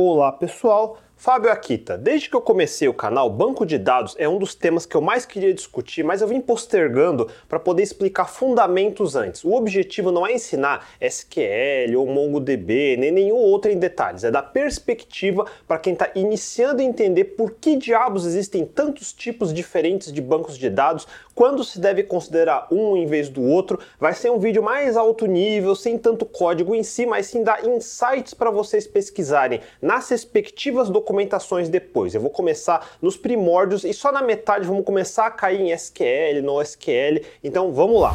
Olá pessoal, Fábio Akita. Desde que eu comecei o canal, banco de dados é um dos temas que eu mais queria discutir, mas eu vim postergando para poder explicar fundamentos antes. O objetivo não é ensinar SQL ou MongoDB, nem nenhum outro em detalhes, é dar perspectiva para quem está iniciando a entender por que diabos existem tantos tipos diferentes de bancos de dados, quando se deve considerar um em vez do outro. Vai ser um vídeo mais alto nível, sem tanto código em si, mas sim dar insights para vocês pesquisarem nas respectivas documentações documentações depois. Eu vou começar nos primórdios e só na metade vamos começar a cair em SQL, no SQL. Então vamos lá.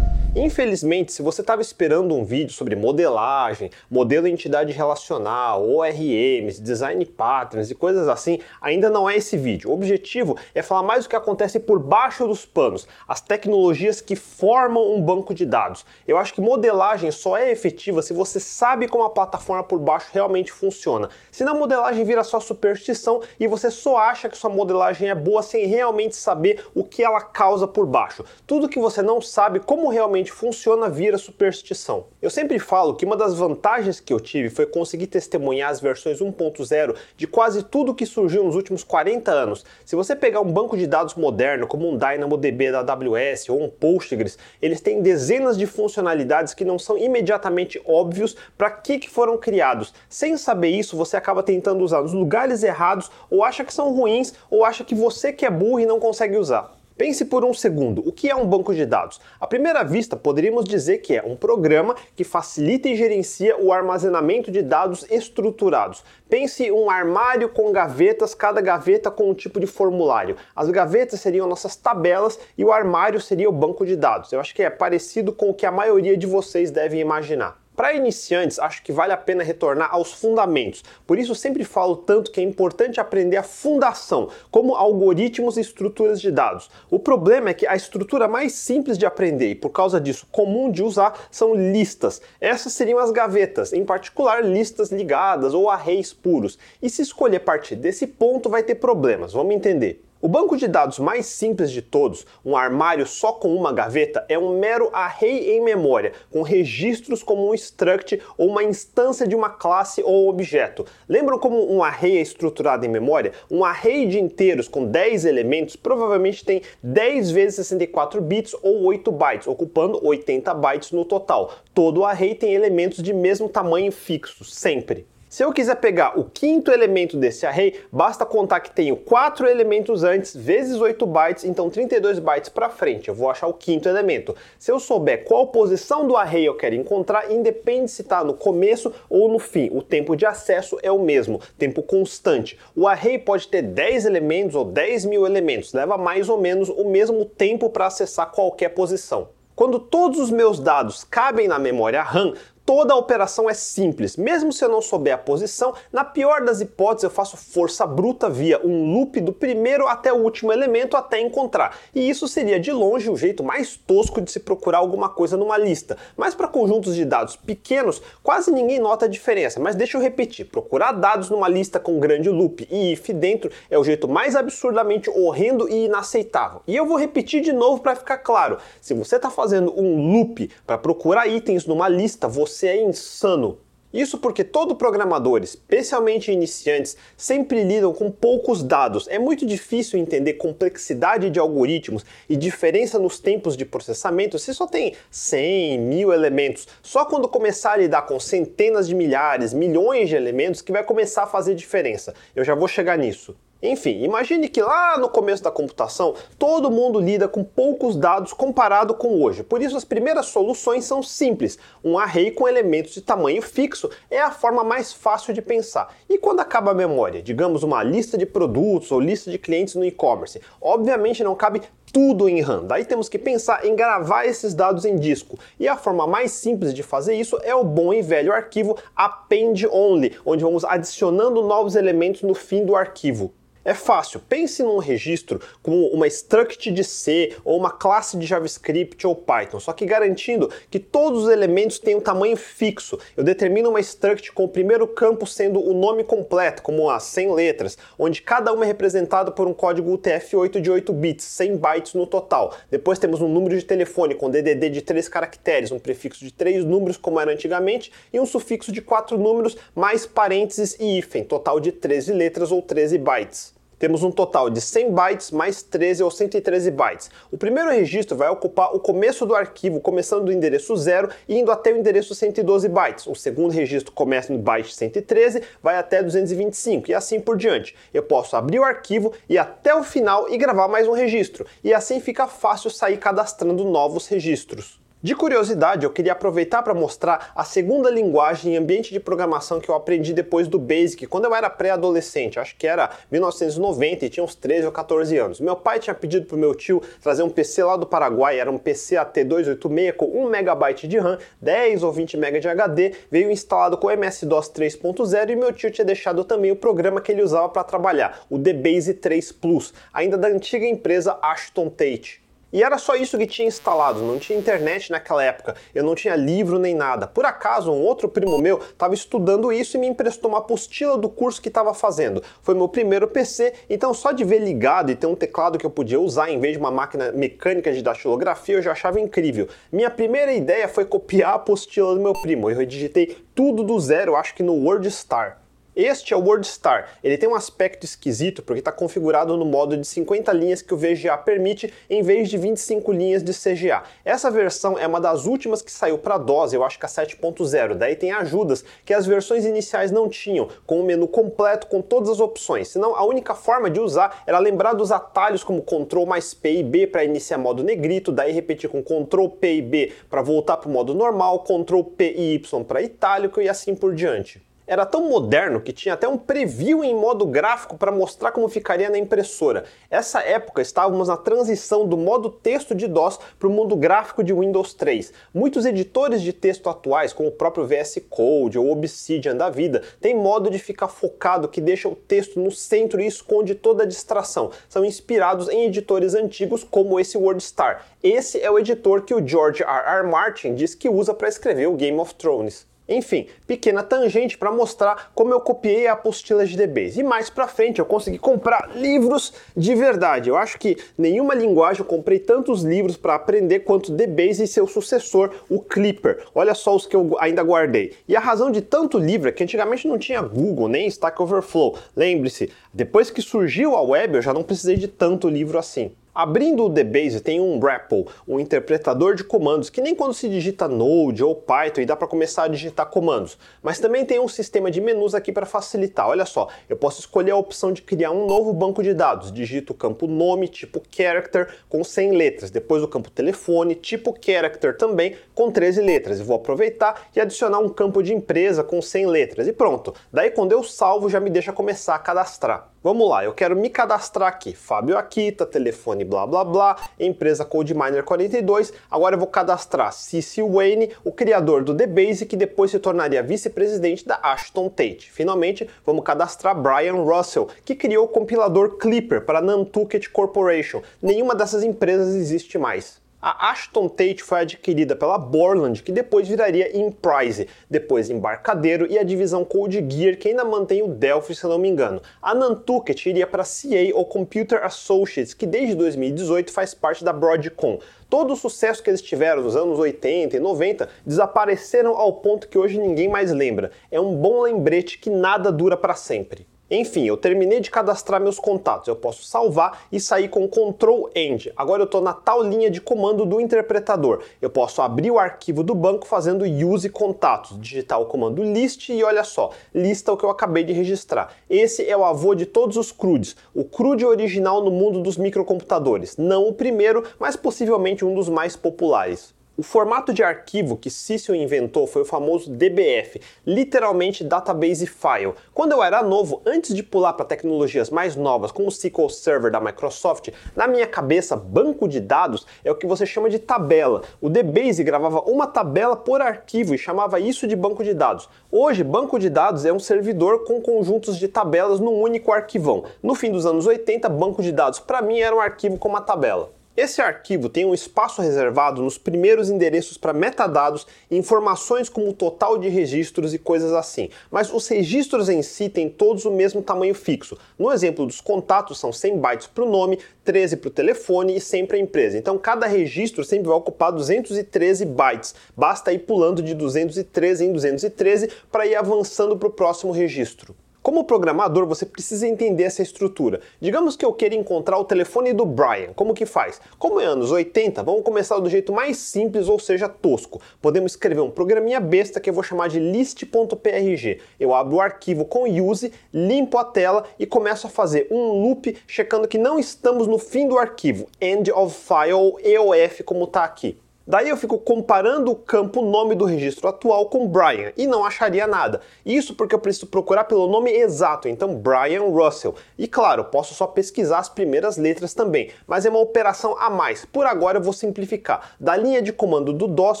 Infelizmente, se você estava esperando um vídeo sobre modelagem, modelo de entidade relacional, ORMs, design patterns e coisas assim, ainda não é esse vídeo. O objetivo é falar mais do que acontece por baixo dos panos, as tecnologias que formam um banco de dados. Eu acho que modelagem só é efetiva se você sabe como a plataforma por baixo realmente funciona. Senão a modelagem vira só superstição e você só acha que sua modelagem é boa sem realmente saber o que ela causa por baixo. Tudo que você não sabe como realmente realmente funciona vira superstição. Eu sempre falo que uma das vantagens que eu tive foi conseguir testemunhar as versões 1.0 de quase tudo que surgiu nos últimos 40 anos. Se você pegar um banco de dados moderno, como um DynamoDB da AWS ou um Postgres, eles têm dezenas de funcionalidades que não são imediatamente óbvios para que, que foram criados. Sem saber isso, você acaba tentando usar nos lugares errados, ou acha que são ruins, ou acha que você que é burro e não consegue usar. Pense por um segundo, o que é um banco de dados? À primeira vista, poderíamos dizer que é um programa que facilita e gerencia o armazenamento de dados estruturados. Pense um armário com gavetas, cada gaveta com um tipo de formulário. As gavetas seriam nossas tabelas e o armário seria o banco de dados. Eu acho que é parecido com o que a maioria de vocês devem imaginar. Para iniciantes, acho que vale a pena retornar aos fundamentos. Por isso, sempre falo tanto que é importante aprender a fundação, como algoritmos e estruturas de dados. O problema é que a estrutura mais simples de aprender e, por causa disso, comum de usar são listas. Essas seriam as gavetas, em particular listas ligadas ou arrays puros. E se escolher partir desse ponto, vai ter problemas. Vamos entender. O banco de dados mais simples de todos, um armário só com uma gaveta, é um mero array em memória, com registros como um struct ou uma instância de uma classe ou objeto. Lembram como um array é estruturado em memória? Um array de inteiros com 10 elementos provavelmente tem 10 vezes 64 bits ou 8 bytes, ocupando 80 bytes no total. Todo array tem elementos de mesmo tamanho fixo, sempre. Se eu quiser pegar o quinto elemento desse array, basta contar que tenho quatro elementos antes, vezes 8 bytes, então 32 bytes para frente. Eu vou achar o quinto elemento. Se eu souber qual posição do array eu quero encontrar, independe se está no começo ou no fim, o tempo de acesso é o mesmo, tempo constante. O array pode ter 10 elementos ou 10 mil elementos, leva mais ou menos o mesmo tempo para acessar qualquer posição. Quando todos os meus dados cabem na memória RAM, toda a operação é simples. Mesmo se eu não souber a posição, na pior das hipóteses eu faço força bruta via um loop do primeiro até o último elemento até encontrar. E isso seria de longe o jeito mais tosco de se procurar alguma coisa numa lista. Mas para conjuntos de dados pequenos, quase ninguém nota a diferença. Mas deixa eu repetir, procurar dados numa lista com grande loop e if dentro é o jeito mais absurdamente horrendo e inaceitável. E eu vou repetir de novo para ficar claro. Se você está fazendo um loop para procurar itens numa lista, você você é insano. Isso porque todo programador, especialmente iniciantes, sempre lidam com poucos dados. É muito difícil entender complexidade de algoritmos e diferença nos tempos de processamento se só tem 100, mil elementos. Só quando começar a lidar com centenas de milhares, milhões de elementos que vai começar a fazer diferença. Eu já vou chegar nisso. Enfim, imagine que lá no começo da computação todo mundo lida com poucos dados comparado com hoje. Por isso, as primeiras soluções são simples. Um array com elementos de tamanho fixo é a forma mais fácil de pensar. E quando acaba a memória, digamos uma lista de produtos ou lista de clientes no e-commerce, obviamente não cabe tudo em RAM. Daí temos que pensar em gravar esses dados em disco. E a forma mais simples de fazer isso é o bom e velho arquivo append only, onde vamos adicionando novos elementos no fim do arquivo. É fácil. Pense num registro como uma struct de C ou uma classe de JavaScript ou Python, só que garantindo que todos os elementos têm um tamanho fixo. Eu determino uma struct com o primeiro campo sendo o nome completo, como as 100 letras, onde cada uma é representada por um código UTF-8 de 8 bits, 100 bytes no total. Depois temos um número de telefone com DDD de 3 caracteres, um prefixo de 3 números como era antigamente e um sufixo de 4 números mais parênteses e hífen, total de 13 letras ou 13 bytes temos um total de 100 bytes mais 13 ou 113 bytes. O primeiro registro vai ocupar o começo do arquivo, começando do endereço 0 e indo até o endereço 112 bytes. O segundo registro começa no byte 113, vai até 225 e assim por diante. Eu posso abrir o arquivo e até o final e gravar mais um registro. E assim fica fácil sair cadastrando novos registros. De curiosidade, eu queria aproveitar para mostrar a segunda linguagem em ambiente de programação que eu aprendi depois do Basic, quando eu era pré-adolescente, acho que era 1990 e tinha uns 13 ou 14 anos. Meu pai tinha pedido pro meu tio trazer um PC lá do Paraguai, era um PC AT286 com 1 MB de RAM, 10 ou 20 MB de HD, veio instalado com MS-DOS 3.0 e meu tio tinha deixado também o programa que ele usava para trabalhar, o DBase 3 Plus, ainda da antiga empresa Ashton Tate. E era só isso que tinha instalado, não tinha internet naquela época, eu não tinha livro nem nada. Por acaso, um outro primo meu estava estudando isso e me emprestou uma apostila do curso que estava fazendo. Foi meu primeiro PC, então só de ver ligado e ter um teclado que eu podia usar em vez de uma máquina mecânica de datilografia eu já achava incrível. Minha primeira ideia foi copiar a apostila do meu primo. Eu digitei tudo do zero, acho que no WordStar. Este é o WordStar. Ele tem um aspecto esquisito porque está configurado no modo de 50 linhas que o VGA permite em vez de 25 linhas de CGA. Essa versão é uma das últimas que saiu para DOS, eu acho que a 7.0. Daí tem ajudas que as versões iniciais não tinham, com o menu completo com todas as opções. Senão a única forma de usar era lembrar dos atalhos como Ctrl mais P e B para iniciar modo negrito, daí repetir com Ctrl P e B para voltar para o modo normal, Ctrl P e Y para itálico e assim por diante era tão moderno que tinha até um preview em modo gráfico para mostrar como ficaria na impressora. Essa época estávamos na transição do modo texto de DOS para o mundo gráfico de Windows 3. Muitos editores de texto atuais, como o próprio VS Code ou Obsidian da vida, têm modo de ficar focado que deixa o texto no centro e esconde toda a distração. São inspirados em editores antigos como esse WordStar. Esse é o editor que o George R. R. Martin diz que usa para escrever o Game of Thrones. Enfim, pequena tangente para mostrar como eu copiei a apostila de DBase. E mais para frente eu consegui comprar livros de verdade. Eu acho que nenhuma linguagem eu comprei tantos livros para aprender quanto DBase e seu sucessor, o Clipper. Olha só os que eu ainda guardei. E a razão de tanto livro é que antigamente não tinha Google nem Stack Overflow. Lembre-se, depois que surgiu a web eu já não precisei de tanto livro assim. Abrindo o DBase tem um REPL, um interpretador de comandos, que nem quando se digita Node ou Python e dá para começar a digitar comandos. Mas também tem um sistema de menus aqui para facilitar. Olha só, eu posso escolher a opção de criar um novo banco de dados. Digito o campo nome, tipo character, com 100 letras. Depois o campo telefone, tipo character também, com 13 letras. E vou aproveitar e adicionar um campo de empresa com 100 letras. E pronto. Daí quando eu salvo já me deixa começar a cadastrar. Vamos lá, eu quero me cadastrar aqui. Fábio Akita, telefone blá blá blá, empresa CodeMiner 42. Agora eu vou cadastrar Cici Wayne, o criador do DBase, que depois se tornaria vice-presidente da Ashton Tate. Finalmente, vamos cadastrar Brian Russell, que criou o compilador Clipper para Nantucket Corporation. Nenhuma dessas empresas existe mais. A Ashton Tate foi adquirida pela Borland, que depois viraria Emprise, depois Embarcadero e a divisão Code Gear, que ainda mantém o Delphi, se não me engano. A Nantucket iria para CA ou Computer Associates, que desde 2018 faz parte da Broadcom. Todo o sucesso que eles tiveram nos anos 80 e 90 desapareceram ao ponto que hoje ninguém mais lembra. É um bom lembrete que nada dura para sempre. Enfim, eu terminei de cadastrar meus contatos. Eu posso salvar e sair com Ctrl End. Agora eu estou na tal linha de comando do interpretador. Eu posso abrir o arquivo do banco fazendo Use Contatos, digitar o comando List e olha só, lista o que eu acabei de registrar. Esse é o avô de todos os CRUDs, o CRUD original no mundo dos microcomputadores. Não o primeiro, mas possivelmente um dos mais populares. O formato de arquivo que Cecil inventou foi o famoso DBF, literalmente Database File. Quando eu era novo, antes de pular para tecnologias mais novas, como o SQL Server da Microsoft, na minha cabeça, banco de dados é o que você chama de tabela. O DBase gravava uma tabela por arquivo e chamava isso de banco de dados. Hoje, banco de dados é um servidor com conjuntos de tabelas num único arquivão. No fim dos anos 80, banco de dados para mim era um arquivo com uma tabela. Esse arquivo tem um espaço reservado nos primeiros endereços para metadados e informações como o total de registros e coisas assim, mas os registros em si têm todos o mesmo tamanho fixo. No exemplo dos contatos, são 100 bytes para o nome, 13 para o telefone e 100 para a empresa. Então cada registro sempre vai ocupar 213 bytes. Basta ir pulando de 213 em 213 para ir avançando para o próximo registro. Como programador, você precisa entender essa estrutura. Digamos que eu queira encontrar o telefone do Brian. Como que faz? Como é anos 80, vamos começar do jeito mais simples, ou seja, tosco. Podemos escrever um programinha besta que eu vou chamar de list.prg. Eu abro o arquivo com use, limpo a tela e começo a fazer um loop checando que não estamos no fim do arquivo, end of file EOF como está aqui. Daí eu fico comparando o campo nome do registro atual com Brian e não acharia nada. Isso porque eu preciso procurar pelo nome exato, então Brian Russell. E claro, posso só pesquisar as primeiras letras também, mas é uma operação a mais. Por agora eu vou simplificar. Da linha de comando do DOS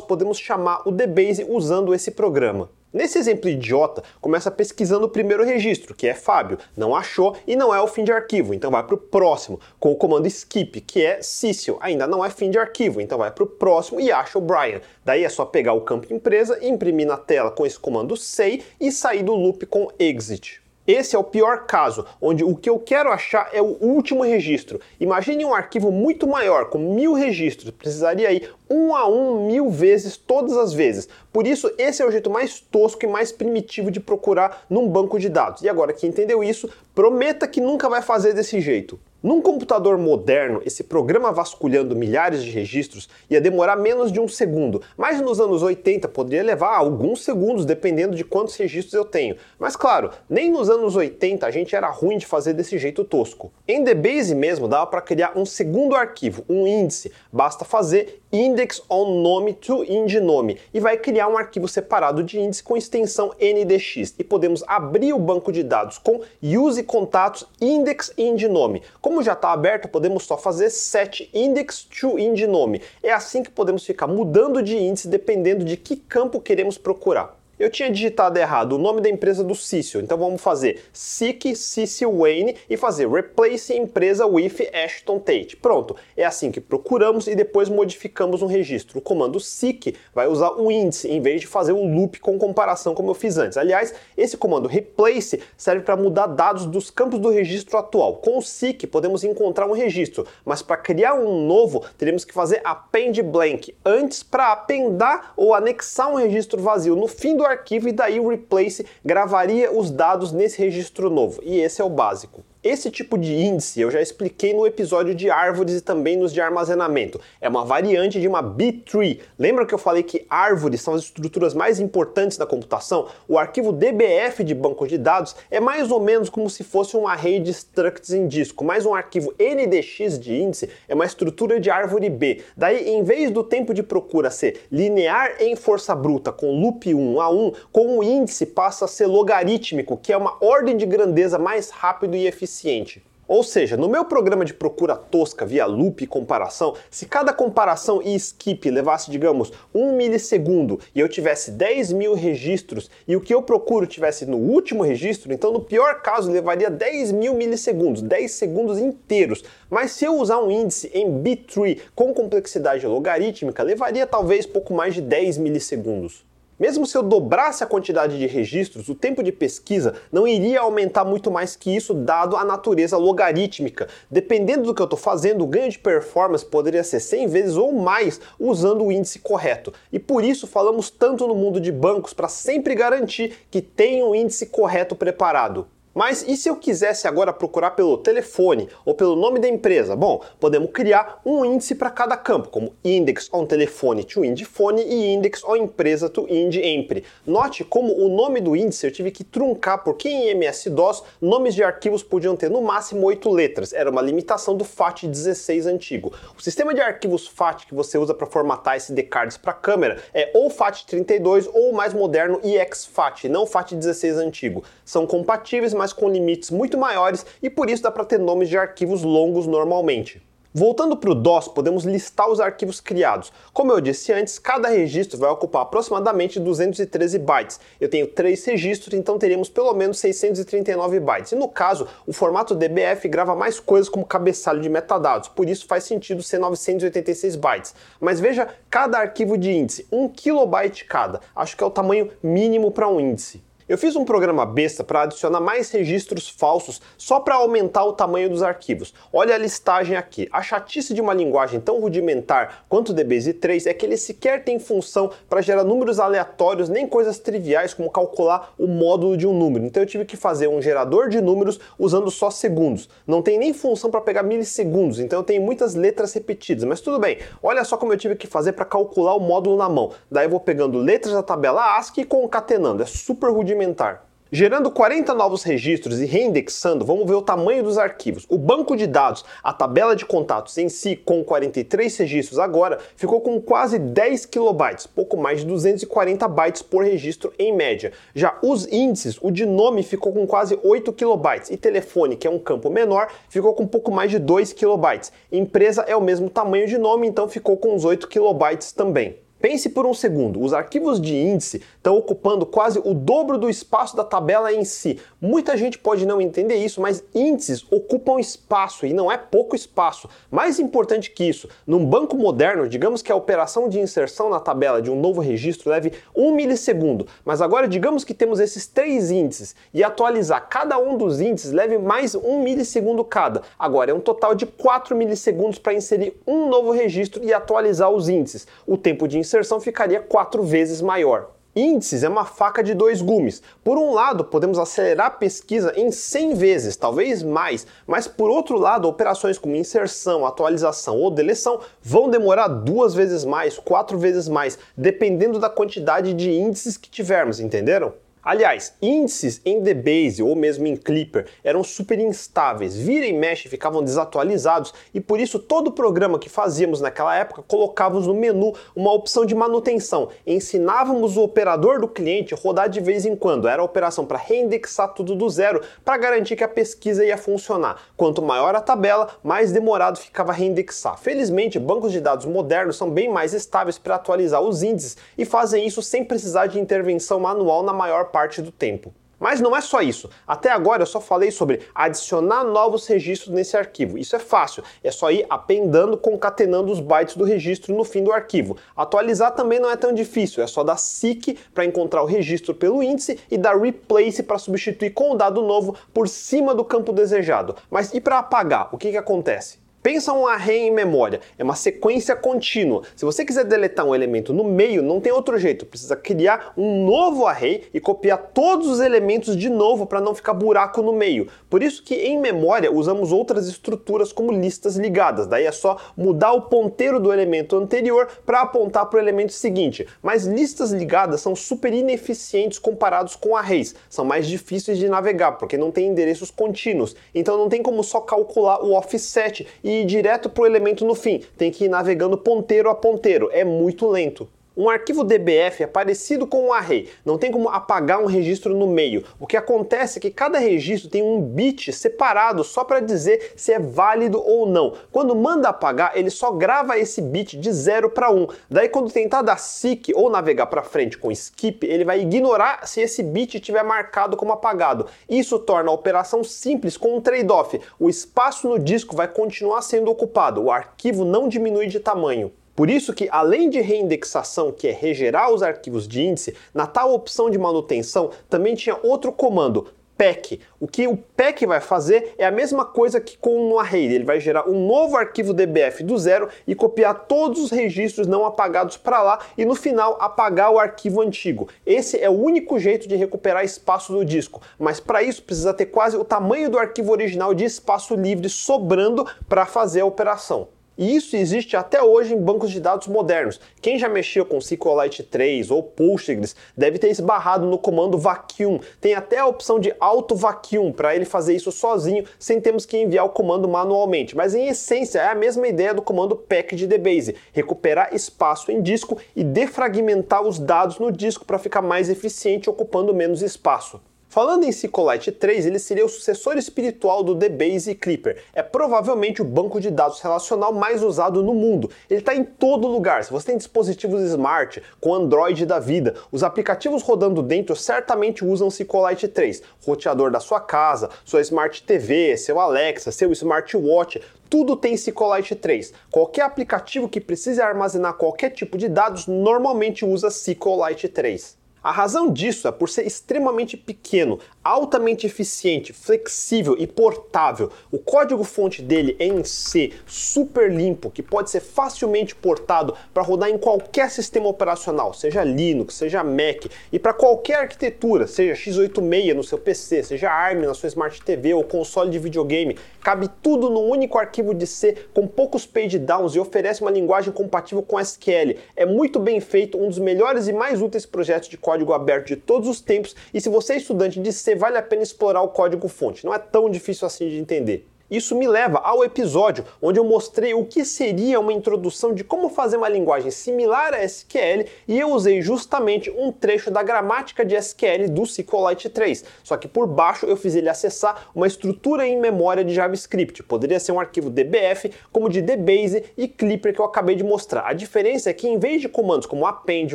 podemos chamar o DBase usando esse programa. Nesse exemplo idiota, começa pesquisando o primeiro registro, que é Fábio, não achou e não é o fim de arquivo, então vai para o próximo, com o comando skip, que é Cício, ainda não é fim de arquivo, então vai para o próximo e acha o Brian. Daí é só pegar o campo empresa, imprimir na tela com esse comando say e sair do loop com exit. Esse é o pior caso, onde o que eu quero achar é o último registro. Imagine um arquivo muito maior, com mil registros, precisaria ir um a um mil vezes todas as vezes. Por isso, esse é o jeito mais tosco e mais primitivo de procurar num banco de dados. E agora que entendeu isso, prometa que nunca vai fazer desse jeito. Num computador moderno, esse programa vasculhando milhares de registros ia demorar menos de um segundo, mas nos anos 80 poderia levar alguns segundos, dependendo de quantos registros eu tenho. Mas claro, nem nos anos 80 a gente era ruim de fazer desse jeito tosco. Em DBase mesmo dava para criar um segundo arquivo, um índice. Basta fazer index on nome to indnome e vai criar um arquivo separado de índice com extensão ndx e podemos abrir o banco de dados com use contatos index indnome. Como já está aberto, podemos só fazer set index to indnome. É assim que podemos ficar mudando de índice dependendo de que campo queremos procurar. Eu tinha digitado errado o nome da empresa do Cício, então vamos fazer seek Cício Wayne e fazer replace empresa with Ashton Tate. Pronto, é assim que procuramos e depois modificamos um registro. O comando seek vai usar o índice em vez de fazer o loop com comparação como eu fiz antes. Aliás, esse comando replace serve para mudar dados dos campos do registro atual. Com o seek podemos encontrar um registro, mas para criar um novo teremos que fazer append blank antes para apendar ou anexar um registro vazio no fim do arquivo e daí o replace gravaria os dados nesse registro novo. E esse é o básico. Esse tipo de índice eu já expliquei no episódio de árvores e também nos de armazenamento. É uma variante de uma B-tree. Lembra que eu falei que árvores são as estruturas mais importantes da computação? O arquivo DBF de banco de dados é mais ou menos como se fosse um array de structs em disco, mas um arquivo NDX de índice é uma estrutura de árvore B. Daí, em vez do tempo de procura ser linear em força bruta com loop 1 a 1, com o índice passa a ser logarítmico, que é uma ordem de grandeza mais rápido e eficiente eficiente. Ou seja, no meu programa de procura tosca via loop e comparação, se cada comparação e skip levasse, digamos, um milissegundo e eu tivesse 10 mil registros e o que eu procuro tivesse no último registro, então no pior caso levaria 10 mil milissegundos, 10 segundos inteiros. Mas se eu usar um índice em B-tree com complexidade logarítmica, levaria talvez pouco mais de 10 milissegundos. Mesmo se eu dobrasse a quantidade de registros, o tempo de pesquisa não iria aumentar muito mais que isso, dado a natureza logarítmica. Dependendo do que eu estou fazendo, o ganho de performance poderia ser 100 vezes ou mais usando o índice correto. E por isso falamos tanto no mundo de bancos para sempre garantir que tem um índice correto preparado. Mas e se eu quisesse agora procurar pelo telefone ou pelo nome da empresa? Bom, podemos criar um índice para cada campo, como index on telefone to ind phone e index on empresa to ind empre. Note como o nome do índice eu tive que truncar, porque em MS-DOS nomes de arquivos podiam ter no máximo oito letras. Era uma limitação do FAT16 antigo. O sistema de arquivos FAT que você usa para formatar SD cards para câmera é ou FAT32 ou o mais moderno EXFAT, não FAT16 antigo. São compatíveis, mas com limites muito maiores e por isso dá para ter nomes de arquivos longos normalmente. Voltando para o DOS, podemos listar os arquivos criados. Como eu disse antes, cada registro vai ocupar aproximadamente 213 bytes. Eu tenho três registros, então teríamos pelo menos 639 bytes. E no caso, o formato DBF grava mais coisas como cabeçalho de metadados, por isso faz sentido ser 986 bytes. Mas veja cada arquivo de índice, 1 kilobyte cada. Acho que é o tamanho mínimo para um índice. Eu fiz um programa besta para adicionar mais registros falsos só para aumentar o tamanho dos arquivos. Olha a listagem aqui. A chatice de uma linguagem tão rudimentar quanto o DBZ3 é que ele sequer tem função para gerar números aleatórios nem coisas triviais como calcular o módulo de um número. Então eu tive que fazer um gerador de números usando só segundos. Não tem nem função para pegar milissegundos, então eu tenho muitas letras repetidas, mas tudo bem. Olha só como eu tive que fazer para calcular o módulo na mão. Daí eu vou pegando letras da tabela ASCII e concatenando. É super rudimentar alimentar. Gerando 40 novos registros e reindexando, vamos ver o tamanho dos arquivos. O banco de dados, a tabela de contatos em si, com 43 registros agora, ficou com quase 10 kilobytes, pouco mais de 240 bytes por registro em média. Já os índices, o de nome ficou com quase 8 kilobytes e telefone, que é um campo menor, ficou com pouco mais de 2 kilobytes. Empresa é o mesmo tamanho de nome, então ficou com uns 8 kilobytes também. Pense por um segundo, os arquivos de índice estão ocupando quase o dobro do espaço da tabela em si. Muita gente pode não entender isso, mas índices ocupam espaço e não é pouco espaço. Mais importante que isso, num banco moderno, digamos que a operação de inserção na tabela de um novo registro leve um milissegundo, mas agora digamos que temos esses três índices e atualizar cada um dos índices leve mais um milissegundo cada. Agora é um total de 4 milissegundos para inserir um novo registro e atualizar os índices. O tempo de inserção ficaria quatro vezes maior. Índices é uma faca de dois gumes. Por um lado, podemos acelerar a pesquisa em 100 vezes, talvez mais, mas por outro lado, operações como inserção, atualização ou deleção vão demorar duas vezes mais, quatro vezes mais, dependendo da quantidade de índices que tivermos, entenderam? Aliás, índices em DBase ou mesmo em Clipper eram super instáveis, vira e mexe ficavam desatualizados e por isso todo programa que fazíamos naquela época colocávamos no menu uma opção de manutenção. Ensinávamos o operador do cliente rodar de vez em quando. Era a operação para reindexar tudo do zero para garantir que a pesquisa ia funcionar. Quanto maior a tabela, mais demorado ficava reindexar. Felizmente, bancos de dados modernos são bem mais estáveis para atualizar os índices e fazem isso sem precisar de intervenção manual na maior parte do tempo. Mas não é só isso. Até agora eu só falei sobre adicionar novos registros nesse arquivo. Isso é fácil, é só ir apendando, concatenando os bytes do registro no fim do arquivo. Atualizar também não é tão difícil, é só dar seek para encontrar o registro pelo índice e dar replace para substituir com o dado novo por cima do campo desejado. Mas e para apagar? O que, que acontece? Pensa um array em memória, é uma sequência contínua. Se você quiser deletar um elemento no meio, não tem outro jeito, precisa criar um novo array e copiar todos os elementos de novo para não ficar buraco no meio. Por isso que em memória usamos outras estruturas como listas ligadas. Daí é só mudar o ponteiro do elemento anterior para apontar para o elemento seguinte. Mas listas ligadas são super ineficientes comparados com arrays. São mais difíceis de navegar porque não tem endereços contínuos. Então não tem como só calcular o offset e ir direto para o elemento no fim. Tem que ir navegando ponteiro a ponteiro. É muito lento. Um arquivo DBF é parecido com um array, não tem como apagar um registro no meio. O que acontece é que cada registro tem um bit separado só para dizer se é válido ou não. Quando manda apagar, ele só grava esse bit de 0 para 1. Daí quando tentar dar seek ou navegar para frente com skip, ele vai ignorar se esse bit estiver marcado como apagado. Isso torna a operação simples com um trade-off. O espaço no disco vai continuar sendo ocupado, o arquivo não diminui de tamanho. Por isso que, além de reindexação, que é regerar os arquivos de índice, na tal opção de manutenção também tinha outro comando, pack. O que o pack vai fazer é a mesma coisa que com um array. Ele vai gerar um novo arquivo DBF do zero e copiar todos os registros não apagados para lá e no final apagar o arquivo antigo. Esse é o único jeito de recuperar espaço do disco, mas para isso precisa ter quase o tamanho do arquivo original de espaço livre sobrando para fazer a operação. E isso existe até hoje em bancos de dados modernos. Quem já mexeu com SQLite 3 ou Postgres deve ter esbarrado no comando vacuum. Tem até a opção de auto vacuum para ele fazer isso sozinho, sem termos que enviar o comando manualmente. Mas em essência é a mesma ideia do comando packdbase, recuperar espaço em disco e defragmentar os dados no disco para ficar mais eficiente ocupando menos espaço. Falando em SQLite 3, ele seria o sucessor espiritual do DBase e Clipper. É provavelmente o banco de dados relacional mais usado no mundo. Ele está em todo lugar. Se você tem dispositivos smart, com Android da vida, os aplicativos rodando dentro certamente usam SQLite 3. Roteador da sua casa, sua Smart TV, seu Alexa, seu smartwatch, tudo tem SQLite 3. Qualquer aplicativo que precise armazenar qualquer tipo de dados normalmente usa SQLite 3. A razão disso é por ser extremamente pequeno, altamente eficiente, flexível e portável. O código-fonte dele é em C, super limpo, que pode ser facilmente portado para rodar em qualquer sistema operacional, seja Linux, seja Mac, e para qualquer arquitetura, seja x86 no seu PC, seja ARM na sua Smart TV ou console de videogame. Cabe tudo num único arquivo de C com poucos page downs e oferece uma linguagem compatível com SQL. É muito bem feito, um dos melhores e mais úteis projetos de código aberto de todos os tempos, e se você é estudante de C, vale a pena explorar o código fonte. Não é tão difícil assim de entender. Isso me leva ao episódio onde eu mostrei o que seria uma introdução de como fazer uma linguagem similar a SQL e eu usei justamente um trecho da gramática de SQL do SQLite 3. Só que por baixo eu fiz ele acessar uma estrutura em memória de JavaScript. Poderia ser um arquivo DBF, como de DBase e Clipper que eu acabei de mostrar. A diferença é que em vez de comandos como append,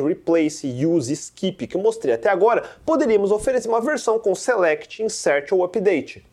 replace, use, skip que eu mostrei até agora, poderíamos oferecer uma versão com select, insert ou update.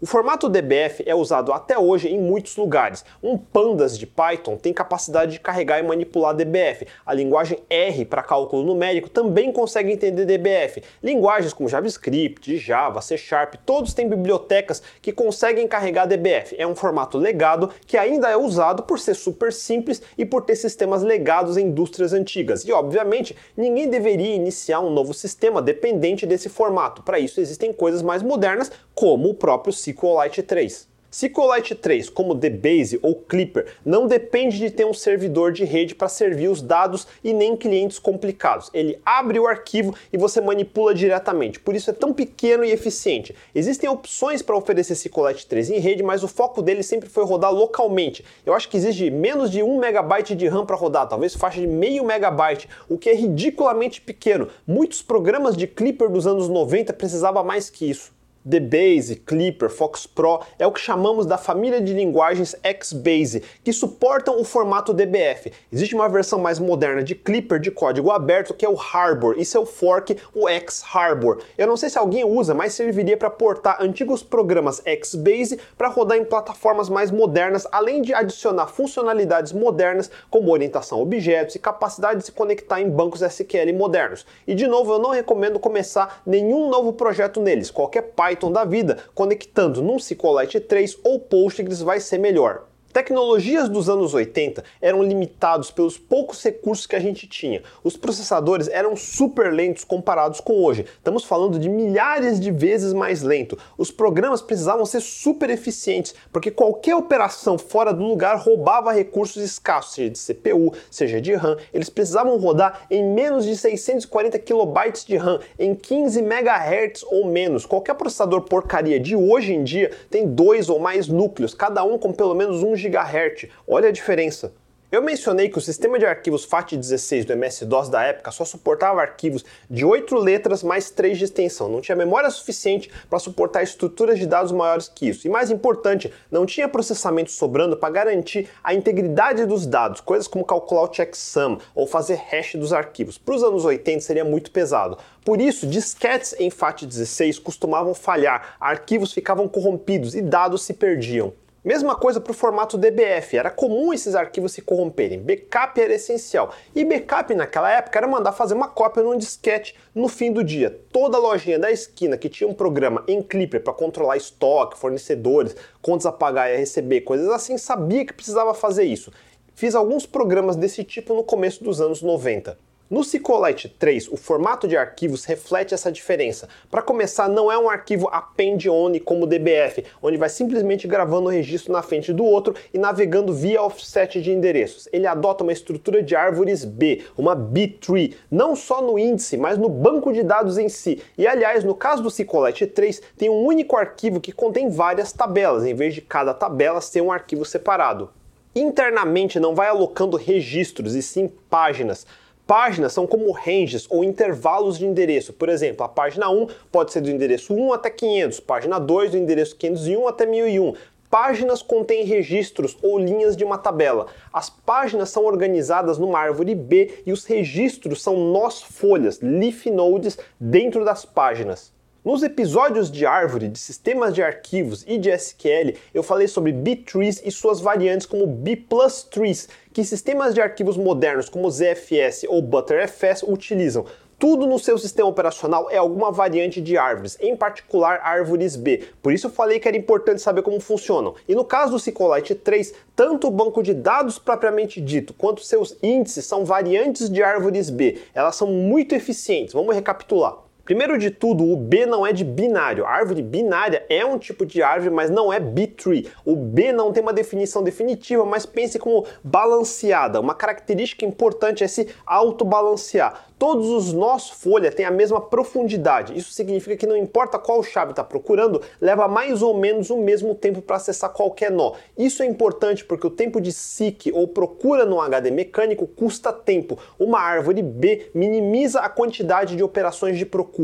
O formato DBF é usado até hoje em muitos lugares. Um pandas de Python tem capacidade de carregar e manipular DBF. A linguagem R para cálculo numérico também consegue entender DBF. Linguagens como JavaScript, Java, C Sharp, todos têm bibliotecas que conseguem carregar DBF. É um formato legado que ainda é usado por ser super simples e por ter sistemas legados em indústrias antigas. E obviamente, ninguém deveria iniciar um novo sistema dependente desse formato. Para isso existem coisas mais modernas, como o próprio SQLite 3. SQLite 3, como DBase ou Clipper, não depende de ter um servidor de rede para servir os dados e nem clientes complicados. Ele abre o arquivo e você manipula diretamente, por isso é tão pequeno e eficiente. Existem opções para oferecer SQLite 3 em rede, mas o foco dele sempre foi rodar localmente. Eu acho que exige menos de 1 MB de RAM para rodar, talvez faixa de meio megabyte, o que é ridiculamente pequeno. Muitos programas de Clipper dos anos 90 precisavam mais que isso. DBase, Clipper, Fox Pro é o que chamamos da família de linguagens Xbase, que suportam o formato DBF. Existe uma versão mais moderna de Clipper de código aberto que é o Harbor, e seu fork, o X-Harbor. Eu não sei se alguém usa, mas serviria para portar antigos programas Xbase para rodar em plataformas mais modernas, além de adicionar funcionalidades modernas como orientação a objetos e capacidade de se conectar em bancos SQL modernos. E de novo, eu não recomendo começar nenhum novo projeto neles. Qualquer Python Python da vida, conectando num SQLite 3 ou Postgres vai ser melhor. Tecnologias dos anos 80 eram limitados pelos poucos recursos que a gente tinha. Os processadores eram super lentos comparados com hoje. Estamos falando de milhares de vezes mais lento. Os programas precisavam ser super eficientes, porque qualquer operação fora do lugar roubava recursos escassos, seja de CPU, seja de RAM. Eles precisavam rodar em menos de 640 KB de RAM, em 15 MHz ou menos. Qualquer processador porcaria de hoje em dia tem dois ou mais núcleos, cada um com pelo menos um GHz. Olha a diferença. Eu mencionei que o sistema de arquivos FAT16 do MS-DOS da época só suportava arquivos de 8 letras mais 3 de extensão, não tinha memória suficiente para suportar estruturas de dados maiores que isso. E mais importante, não tinha processamento sobrando para garantir a integridade dos dados, coisas como calcular o checksum ou fazer hash dos arquivos. Para os anos 80 seria muito pesado. Por isso, disquetes em FAT16 costumavam falhar, arquivos ficavam corrompidos e dados se perdiam. Mesma coisa para o formato DBF, era comum esses arquivos se corromperem, backup era essencial. E backup naquela época era mandar fazer uma cópia num disquete no fim do dia. Toda lojinha da esquina que tinha um programa em Clipper para controlar estoque, fornecedores, contas a pagar e a receber, coisas assim, sabia que precisava fazer isso. Fiz alguns programas desse tipo no começo dos anos 90. No SQLite 3, o formato de arquivos reflete essa diferença. Para começar, não é um arquivo append-only como o DBF, onde vai simplesmente gravando o registro na frente do outro e navegando via offset de endereços. Ele adota uma estrutura de árvores B, uma B-tree, não só no índice, mas no banco de dados em si. E aliás, no caso do SQLite 3, tem um único arquivo que contém várias tabelas, em vez de cada tabela ser um arquivo separado. Internamente não vai alocando registros e sim páginas. Páginas são como ranges ou intervalos de endereço. Por exemplo, a página 1 pode ser do endereço 1 até 500, página 2 do endereço 501 até 1001. Páginas contêm registros ou linhas de uma tabela. As páginas são organizadas numa árvore B e os registros são nós folhas, leaf nodes, dentro das páginas. Nos episódios de árvore, de sistemas de arquivos e de SQL, eu falei sobre B-trees e suas variantes como B trees, que sistemas de arquivos modernos como ZFS ou Btrfs utilizam. Tudo no seu sistema operacional é alguma variante de árvores, em particular árvores B. Por isso eu falei que era importante saber como funcionam. E no caso do SQLite 3, tanto o banco de dados propriamente dito, quanto seus índices são variantes de árvores B. Elas são muito eficientes. Vamos recapitular. Primeiro de tudo, o B não é de binário. A árvore binária é um tipo de árvore, mas não é B-tree. O B não tem uma definição definitiva, mas pense como balanceada. Uma característica importante é se autobalancear. Todos os nós folha têm a mesma profundidade. Isso significa que não importa qual chave está procurando, leva mais ou menos o mesmo tempo para acessar qualquer nó. Isso é importante porque o tempo de seek ou procura no HD mecânico custa tempo. Uma árvore B minimiza a quantidade de operações de procura.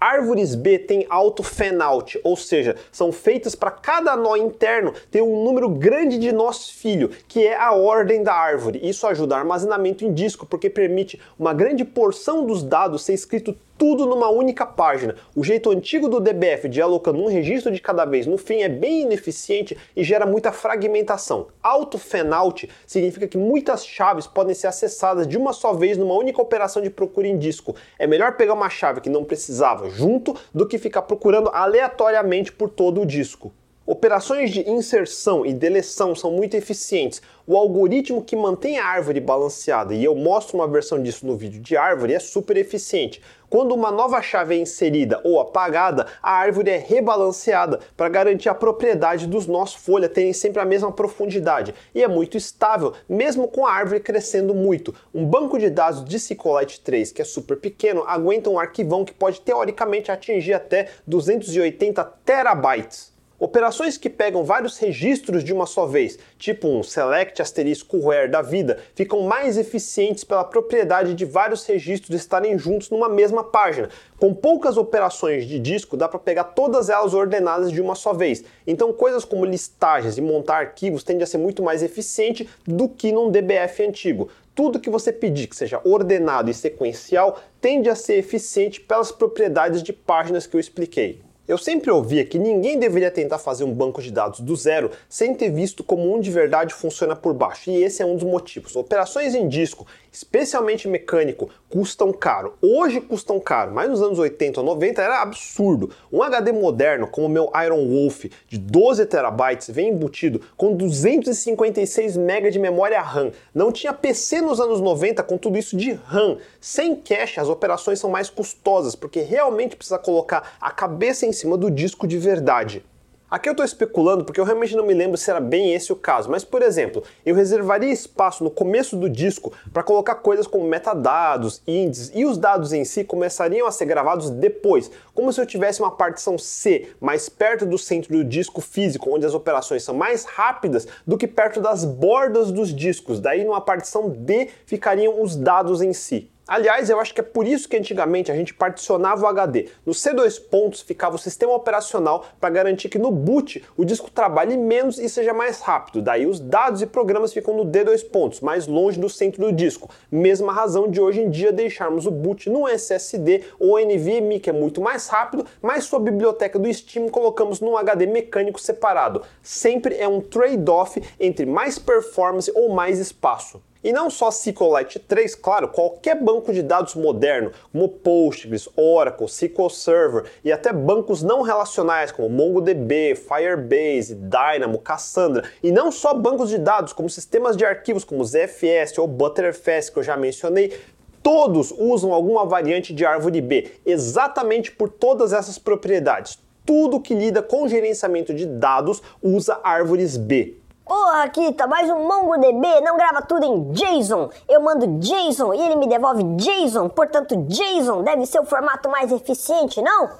Árvores B têm auto fan-out, ou seja, são feitas para cada nó interno ter um número grande de nós filho, que é a ordem da árvore. Isso ajuda armazenamento em disco, porque permite uma grande porção dos dados ser escrito tudo numa única página. O jeito antigo do DBF de alocando um registro de cada vez no fim é bem ineficiente e gera muita fragmentação. Auto fanout significa que muitas chaves podem ser acessadas de uma só vez numa única operação de procura em disco. É melhor pegar uma chave que não precisava junto do que ficar procurando aleatoriamente por todo o disco. Operações de inserção e deleção são muito eficientes. O algoritmo que mantém a árvore balanceada, e eu mostro uma versão disso no vídeo de árvore, é super eficiente. Quando uma nova chave é inserida ou apagada, a árvore é rebalanceada para garantir a propriedade dos nós folha terem sempre a mesma profundidade e é muito estável, mesmo com a árvore crescendo muito. Um banco de dados de SQLite 3, que é super pequeno, aguenta um arquivão que pode teoricamente atingir até 280 terabytes. Operações que pegam vários registros de uma só vez, tipo um select asterisco where da vida, ficam mais eficientes pela propriedade de vários registros estarem juntos numa mesma página. Com poucas operações de disco, dá para pegar todas elas ordenadas de uma só vez. Então, coisas como listagens e montar arquivos tende a ser muito mais eficiente do que num DBF antigo. Tudo que você pedir que seja ordenado e sequencial tende a ser eficiente pelas propriedades de páginas que eu expliquei. Eu sempre ouvia que ninguém deveria tentar fazer um banco de dados do zero sem ter visto como um de verdade funciona por baixo, e esse é um dos motivos. Operações em disco, especialmente mecânico, custam caro. Hoje custam caro, mas nos anos 80 ou 90 era absurdo. Um HD moderno, como o meu Iron Wolf, de 12 terabytes, vem embutido com 256 MB de memória RAM. Não tinha PC nos anos 90 com tudo isso de RAM. Sem cache, as operações são mais custosas, porque realmente precisa colocar a cabeça em cima do disco de verdade. Aqui eu estou especulando porque eu realmente não me lembro se era bem esse o caso, mas por exemplo, eu reservaria espaço no começo do disco para colocar coisas como metadados, índices e os dados em si começariam a ser gravados depois, como se eu tivesse uma partição C mais perto do centro do disco físico, onde as operações são mais rápidas do que perto das bordas dos discos. Daí numa partição D ficariam os dados em si. Aliás, eu acho que é por isso que antigamente a gente particionava o HD. No C2 pontos ficava o sistema operacional para garantir que no boot o disco trabalhe menos e seja mais rápido. Daí os dados e programas ficam no D2 pontos, mais longe do centro do disco. Mesma razão de hoje em dia deixarmos o boot no SSD ou NVMe, que é muito mais rápido, mas sua biblioteca do Steam colocamos num HD mecânico separado. Sempre é um trade-off entre mais performance ou mais espaço. E não só SQLite 3, claro, qualquer banco de dados moderno, como Postgres, Oracle, SQL Server e até bancos não relacionais como MongoDB, Firebase, Dynamo, Cassandra, e não só bancos de dados, como sistemas de arquivos como ZFS ou Butterfs, que eu já mencionei, todos usam alguma variante de árvore B, exatamente por todas essas propriedades. Tudo que lida com gerenciamento de dados usa árvores B. Porra, Kita, mais um MongoDB não grava tudo em JSON. Eu mando JSON e ele me devolve JSON, portanto JSON deve ser o formato mais eficiente, não?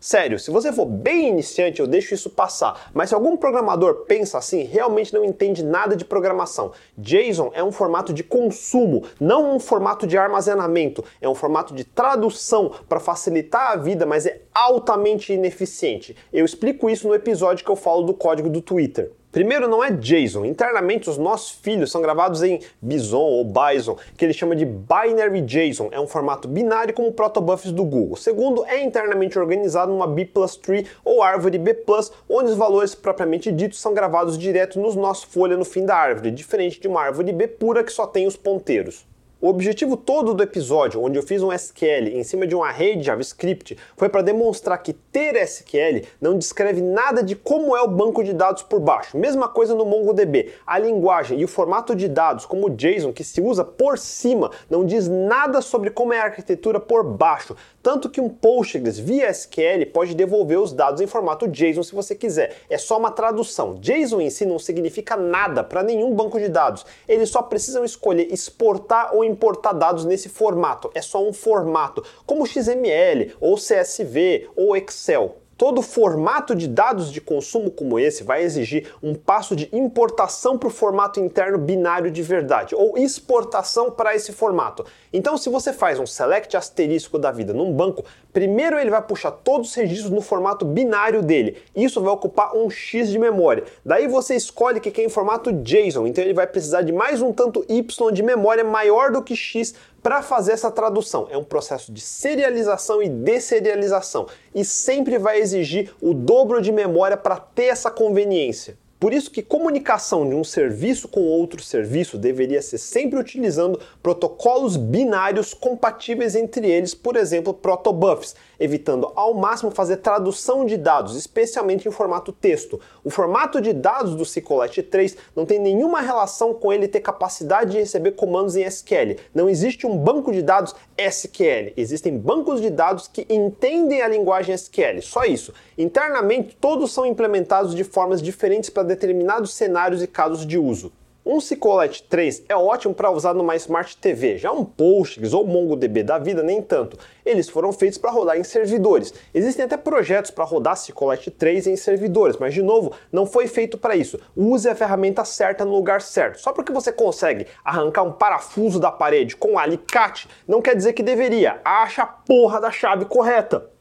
Sério, se você for bem iniciante, eu deixo isso passar. Mas se algum programador pensa assim, realmente não entende nada de programação. JSON é um formato de consumo, não um formato de armazenamento. É um formato de tradução para facilitar a vida, mas é altamente ineficiente. Eu explico isso no episódio que eu falo do código do Twitter. Primeiro, não é JSON. Internamente, os nossos filhos são gravados em Bison ou Bison, que ele chama de Binary JSON. É um formato binário como o protobufs do Google. Segundo, é internamente organizado numa B plus tree ou árvore B+, onde os valores propriamente ditos são gravados direto nos nossos folha no fim da árvore, diferente de uma árvore B pura que só tem os ponteiros. O objetivo todo do episódio, onde eu fiz um SQL em cima de um array de JavaScript, foi para demonstrar que ter SQL não descreve nada de como é o banco de dados por baixo. Mesma coisa no MongoDB. A linguagem e o formato de dados, como o JSON, que se usa por cima, não diz nada sobre como é a arquitetura por baixo. Tanto que um Postgres via SQL pode devolver os dados em formato JSON se você quiser. É só uma tradução. JSON em si não significa nada para nenhum banco de dados. Eles só precisam escolher exportar ou importar dados nesse formato. É só um formato, como XML, ou CSV, ou Excel. Todo formato de dados de consumo como esse vai exigir um passo de importação para o formato interno binário de verdade, ou exportação para esse formato. Então, se você faz um select asterisco da vida num banco, primeiro ele vai puxar todos os registros no formato binário dele. Isso vai ocupar um X de memória. Daí você escolhe que quer em formato JSON, então ele vai precisar de mais um tanto Y de memória maior do que X para fazer essa tradução. É um processo de serialização e deserialização e sempre vai exigir o dobro de memória para ter essa conveniência. Por isso que comunicação de um serviço com outro serviço deveria ser sempre utilizando protocolos binários compatíveis entre eles, por exemplo, protobufs, evitando ao máximo fazer tradução de dados, especialmente em formato texto. O formato de dados do SQLite 3 não tem nenhuma relação com ele ter capacidade de receber comandos em SQL. Não existe um banco de dados SQL. Existem bancos de dados que entendem a linguagem SQL. Só isso. Internamente, todos são implementados de formas diferentes para determinados cenários e casos de uso. Um SQLite 3 é ótimo para usar numa Smart TV, já um Postgres ou MongoDB da vida nem tanto. Eles foram feitos para rodar em servidores. Existem até projetos para rodar SQLite 3 em servidores, mas de novo, não foi feito para isso. Use a ferramenta certa no lugar certo. Só porque você consegue arrancar um parafuso da parede com um alicate, não quer dizer que deveria. Acha a porra da chave correta.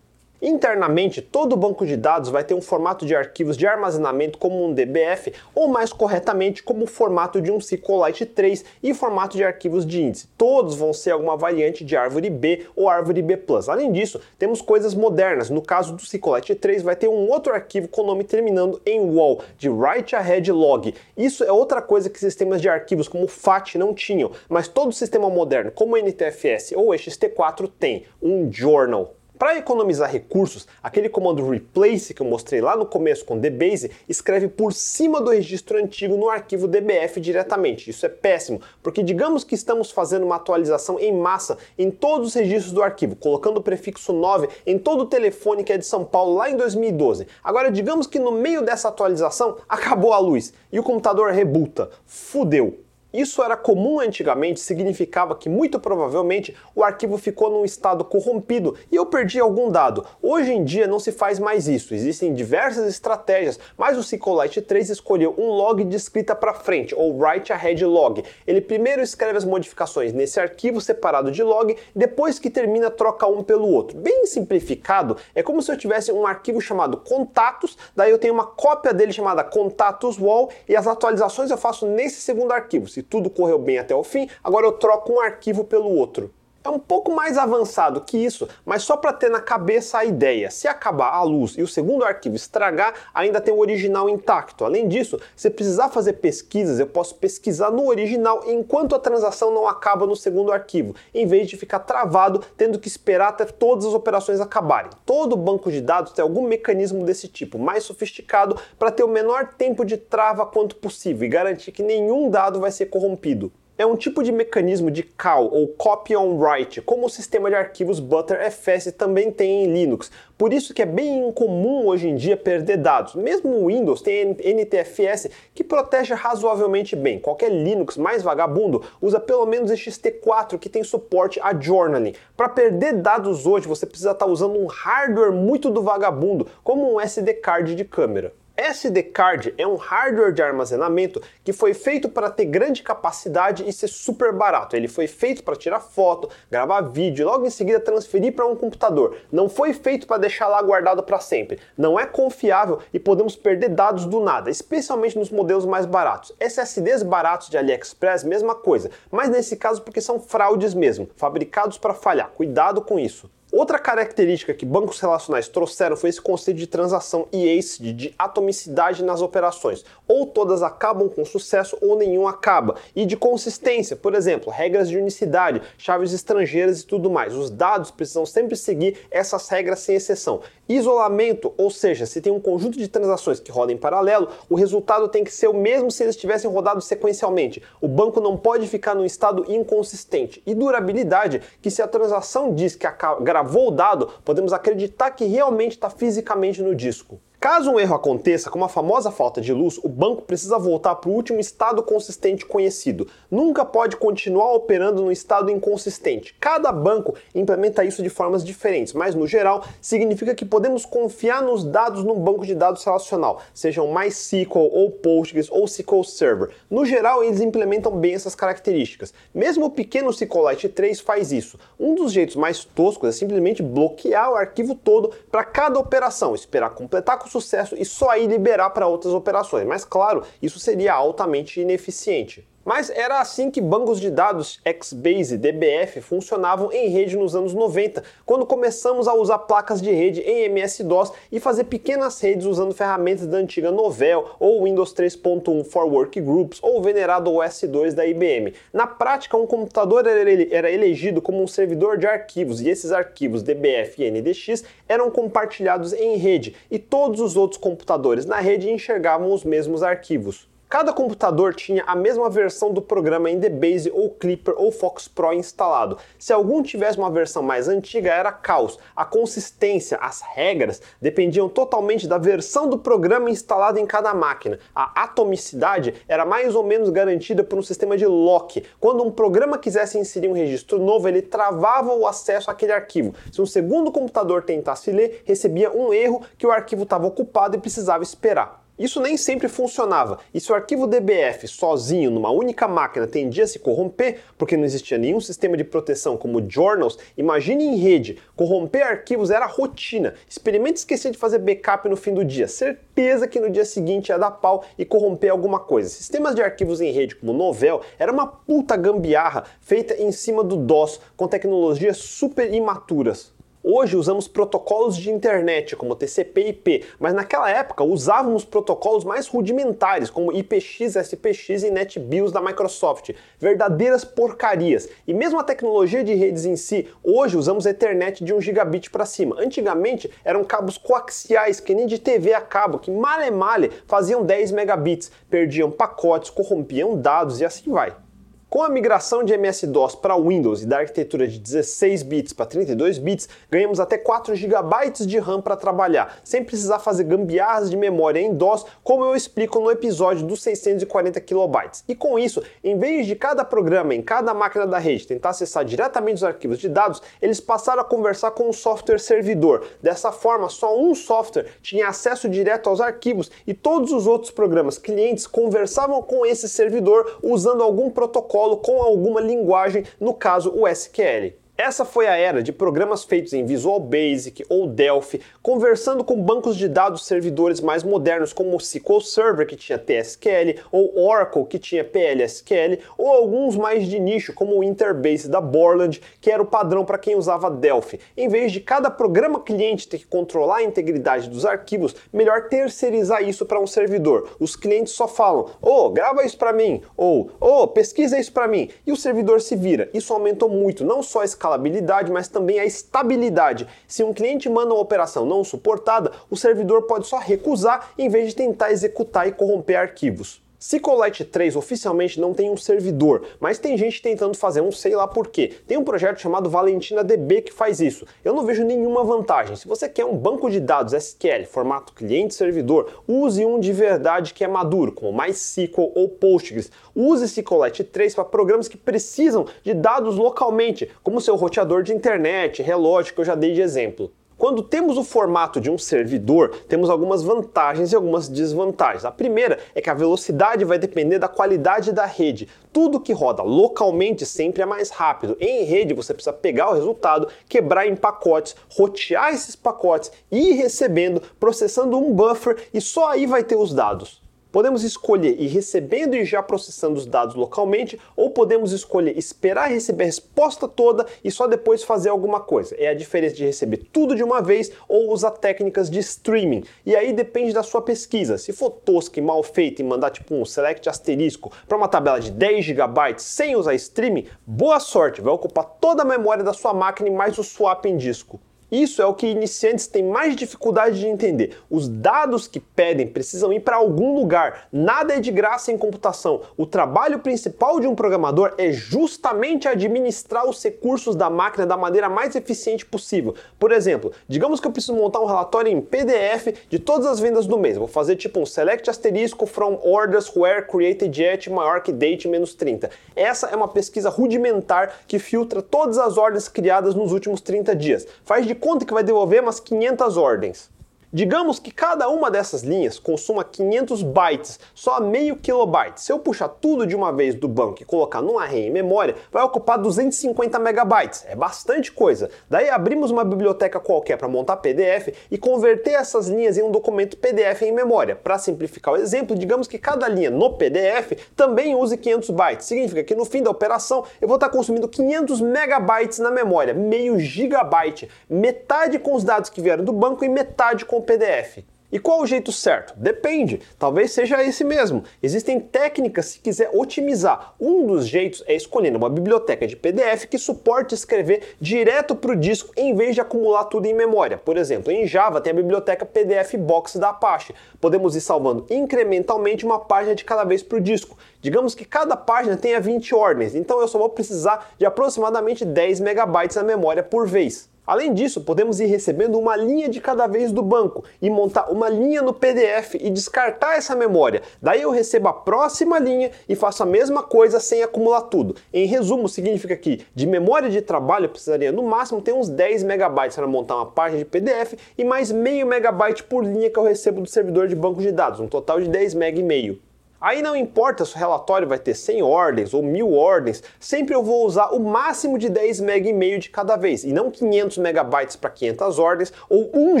Internamente, todo banco de dados vai ter um formato de arquivos de armazenamento como um DBF ou mais corretamente como o formato de um SQLite 3 e formato de arquivos de índice. Todos vão ser alguma variante de árvore B ou árvore B+. Além disso, temos coisas modernas. No caso do SQLite 3 vai ter um outro arquivo com o nome terminando em wall, de write ahead log. Isso é outra coisa que sistemas de arquivos como FAT não tinham, mas todo sistema moderno como NTFS ou XT4 tem um journal. Para economizar recursos, aquele comando replace que eu mostrei lá no começo com dbase escreve por cima do registro antigo no arquivo dbf diretamente. Isso é péssimo, porque digamos que estamos fazendo uma atualização em massa em todos os registros do arquivo, colocando o prefixo 9 em todo o telefone que é de São Paulo lá em 2012. Agora digamos que no meio dessa atualização acabou a luz e o computador rebuta. Fudeu. Isso era comum antigamente, significava que muito provavelmente o arquivo ficou num estado corrompido e eu perdi algum dado. Hoje em dia não se faz mais isso, existem diversas estratégias, mas o SQLite 3 escolheu um log de escrita para frente, ou write ahead log. Ele primeiro escreve as modificações nesse arquivo separado de log, depois que termina troca um pelo outro. Bem simplificado, é como se eu tivesse um arquivo chamado contatos, daí eu tenho uma cópia dele chamada contatos wall e as atualizações eu faço nesse segundo arquivo. Se tudo correu bem até o fim, agora eu troco um arquivo pelo outro. É um pouco mais avançado que isso, mas só para ter na cabeça a ideia. Se acabar a luz e o segundo arquivo estragar, ainda tem o original intacto. Além disso, se precisar fazer pesquisas, eu posso pesquisar no original enquanto a transação não acaba no segundo arquivo, em vez de ficar travado tendo que esperar até todas as operações acabarem. Todo banco de dados tem algum mecanismo desse tipo, mais sofisticado, para ter o menor tempo de trava quanto possível e garantir que nenhum dado vai ser corrompido é um tipo de mecanismo de call ou copy on write, como o sistema de arquivos Btrfs também tem em Linux. Por isso que é bem incomum hoje em dia perder dados. Mesmo o Windows tem NTFS que protege razoavelmente bem. Qualquer Linux mais vagabundo usa pelo menos XT4 que tem suporte a journaling. Para perder dados hoje, você precisa estar tá usando um hardware muito do vagabundo, como um SD card de câmera. SD card é um hardware de armazenamento que foi feito para ter grande capacidade e ser super barato. Ele foi feito para tirar foto, gravar vídeo e logo em seguida transferir para um computador. Não foi feito para deixar lá guardado para sempre. Não é confiável e podemos perder dados do nada, especialmente nos modelos mais baratos. SSDs baratos de AliExpress, mesma coisa, mas nesse caso porque são fraudes mesmo, fabricados para falhar. Cuidado com isso. Outra característica que bancos relacionais trouxeram foi esse conceito de transação IACID, de atomicidade nas operações. Ou todas acabam com sucesso ou nenhum acaba. E de consistência, por exemplo, regras de unicidade, chaves estrangeiras e tudo mais. Os dados precisam sempre seguir essas regras sem exceção. Isolamento, ou seja, se tem um conjunto de transações que rodam em paralelo, o resultado tem que ser o mesmo se eles tivessem rodado sequencialmente. O banco não pode ficar num estado inconsistente. E durabilidade, que se a transação diz que gravou o dado, podemos acreditar que realmente está fisicamente no disco. Caso um erro aconteça, como a famosa falta de luz, o banco precisa voltar para o último estado consistente conhecido. Nunca pode continuar operando no estado inconsistente. Cada banco implementa isso de formas diferentes, mas no geral significa que podemos confiar nos dados num banco de dados relacional, sejam MySQL ou Postgres ou SQL Server. No geral, eles implementam bem essas características. Mesmo o pequeno SQLite 3 faz isso. Um dos jeitos mais toscos é simplesmente bloquear o arquivo todo para cada operação, esperar completar com sucesso e só aí liberar para outras operações. Mas claro, isso seria altamente ineficiente. Mas era assim que bancos de dados Xbase DBF funcionavam em rede nos anos 90, quando começamos a usar placas de rede em MS-DOS e fazer pequenas redes usando ferramentas da antiga Novell ou Windows 3.1 for Workgroups ou venerado OS2 da IBM. Na prática, um computador era elegido como um servidor de arquivos e esses arquivos DBF e NDX eram compartilhados em rede e todos os outros computadores na rede enxergavam os mesmos arquivos. Cada computador tinha a mesma versão do programa em DBase ou Clipper ou Fox Pro instalado. Se algum tivesse uma versão mais antiga, era caos. A consistência, as regras dependiam totalmente da versão do programa instalado em cada máquina. A atomicidade era mais ou menos garantida por um sistema de lock. Quando um programa quisesse inserir um registro novo, ele travava o acesso àquele arquivo. Se um segundo computador tentasse ler, recebia um erro que o arquivo estava ocupado e precisava esperar. Isso nem sempre funcionava, e se o arquivo DBF sozinho numa única máquina tendia a se corromper, porque não existia nenhum sistema de proteção como journals, imagine em rede, corromper arquivos era rotina. Experimente esquecer de fazer backup no fim do dia, certeza que no dia seguinte ia dar pau e corromper alguma coisa. Sistemas de arquivos em rede como Novell era uma puta gambiarra feita em cima do DOS com tecnologias super imaturas. Hoje usamos protocolos de internet como TCP e IP, mas naquela época usávamos protocolos mais rudimentares como IPX, SPX e NetBIOS da Microsoft, verdadeiras porcarias. E mesmo a tecnologia de redes em si, hoje usamos Ethernet de 1 gigabit para cima. Antigamente eram cabos coaxiais, que nem de TV a cabo, que male male faziam 10 megabits, perdiam pacotes, corrompiam dados e assim vai. Com a migração de MS-DOS para Windows e da arquitetura de 16 bits para 32 bits, ganhamos até 4 GB de RAM para trabalhar, sem precisar fazer gambiarras de memória em DOS, como eu explico no episódio dos 640 KB. E com isso, em vez de cada programa em cada máquina da rede tentar acessar diretamente os arquivos de dados, eles passaram a conversar com o software servidor. Dessa forma, só um software tinha acesso direto aos arquivos e todos os outros programas clientes conversavam com esse servidor usando algum protocolo protocolo com alguma linguagem, no caso o SQL. Essa foi a era de programas feitos em Visual Basic ou Delphi, conversando com bancos de dados servidores mais modernos como o SQL Server, que tinha TSQL, ou Oracle, que tinha PLSQL, ou alguns mais de nicho, como o Interbase da Borland, que era o padrão para quem usava Delphi. Em vez de cada programa cliente ter que controlar a integridade dos arquivos, melhor terceirizar isso para um servidor. Os clientes só falam: "Oh, grava isso para mim", ou "Oh, pesquisa isso para mim", e o servidor se vira. Isso aumentou muito, não só a escalabilidade, mas também a estabilidade. Se um cliente manda uma operação não suportada, o servidor pode só recusar em vez de tentar executar e corromper arquivos. SQLite 3 oficialmente não tem um servidor, mas tem gente tentando fazer um sei lá por quê. Tem um projeto chamado Valentina DB que faz isso. Eu não vejo nenhuma vantagem. Se você quer um banco de dados SQL, formato cliente-servidor, use um de verdade que é maduro, como MySQL ou Postgres. Use SQLite 3 para programas que precisam de dados localmente, como seu roteador de internet, relógio que eu já dei de exemplo. Quando temos o formato de um servidor, temos algumas vantagens e algumas desvantagens. A primeira é que a velocidade vai depender da qualidade da rede. Tudo que roda localmente sempre é mais rápido. Em rede, você precisa pegar o resultado, quebrar em pacotes, rotear esses pacotes ir recebendo, processando um buffer e só aí vai ter os dados. Podemos escolher ir recebendo e já processando os dados localmente, ou podemos escolher esperar receber a resposta toda e só depois fazer alguma coisa. É a diferença de receber tudo de uma vez ou usar técnicas de streaming. E aí depende da sua pesquisa. Se for tosca e mal feita e mandar tipo um select asterisco para uma tabela de 10 GB sem usar streaming, boa sorte, vai ocupar toda a memória da sua máquina e mais o swap em disco. Isso é o que iniciantes têm mais dificuldade de entender. Os dados que pedem precisam ir para algum lugar. Nada é de graça em computação. O trabalho principal de um programador é justamente administrar os recursos da máquina da maneira mais eficiente possível. Por exemplo, digamos que eu preciso montar um relatório em PDF de todas as vendas do mês. Vou fazer tipo um select asterisco from orders where created yet maior que date menos 30. Essa é uma pesquisa rudimentar que filtra todas as ordens criadas nos últimos 30 dias. Faz de conta que vai devolver umas 500 ordens. Digamos que cada uma dessas linhas consuma 500 bytes, só meio kilobyte. Se eu puxar tudo de uma vez do banco e colocar num array em memória, vai ocupar 250 megabytes. É bastante coisa. Daí abrimos uma biblioteca qualquer para montar PDF e converter essas linhas em um documento PDF em memória. Para simplificar o exemplo, digamos que cada linha no PDF também use 500 bytes. Significa que no fim da operação eu vou estar consumindo 500 megabytes na memória, meio gigabyte, metade com os dados que vieram do banco e metade com com PDF. E qual o jeito certo? Depende, talvez seja esse mesmo. Existem técnicas se quiser otimizar. Um dos jeitos é escolhendo uma biblioteca de PDF que suporte escrever direto para o disco em vez de acumular tudo em memória. Por exemplo, em Java tem a biblioteca PDF Box da Apache. Podemos ir salvando incrementalmente uma página de cada vez para o disco. Digamos que cada página tenha 20 ordens, então eu só vou precisar de aproximadamente 10 megabytes na memória por vez. Além disso, podemos ir recebendo uma linha de cada vez do banco e montar uma linha no PDF e descartar essa memória. Daí eu recebo a próxima linha e faço a mesma coisa sem acumular tudo. Em resumo, significa que de memória de trabalho eu precisaria no máximo ter uns 10 megabytes para montar uma página de PDF e mais meio megabyte por linha que eu recebo do servidor de banco de dados, um total de 10 MB e meio. Aí não importa se o relatório vai ter 100 ordens ou 1000 ordens, sempre eu vou usar o máximo de 10 MB e meio de cada vez, e não 500 megabytes para 500 ordens ou 1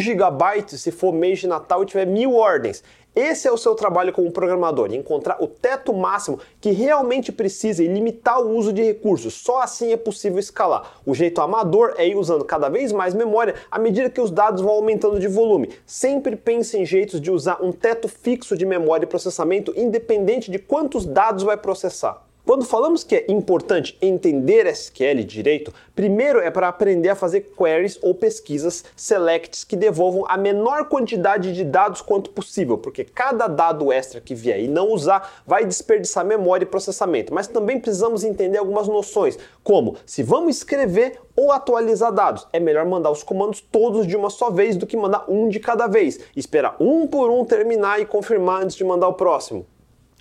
GB se for mês de Natal e tiver 1000 ordens. Esse é o seu trabalho como programador, encontrar o teto máximo que realmente precisa e limitar o uso de recursos. Só assim é possível escalar. O jeito amador é ir usando cada vez mais memória à medida que os dados vão aumentando de volume. Sempre pense em jeitos de usar um teto fixo de memória e processamento independente de quantos dados vai processar. Quando falamos que é importante entender SQL direito, primeiro é para aprender a fazer queries ou pesquisas selects que devolvam a menor quantidade de dados quanto possível, porque cada dado extra que vier e não usar vai desperdiçar memória e processamento. Mas também precisamos entender algumas noções, como se vamos escrever ou atualizar dados. É melhor mandar os comandos todos de uma só vez do que mandar um de cada vez. Esperar um por um terminar e confirmar antes de mandar o próximo.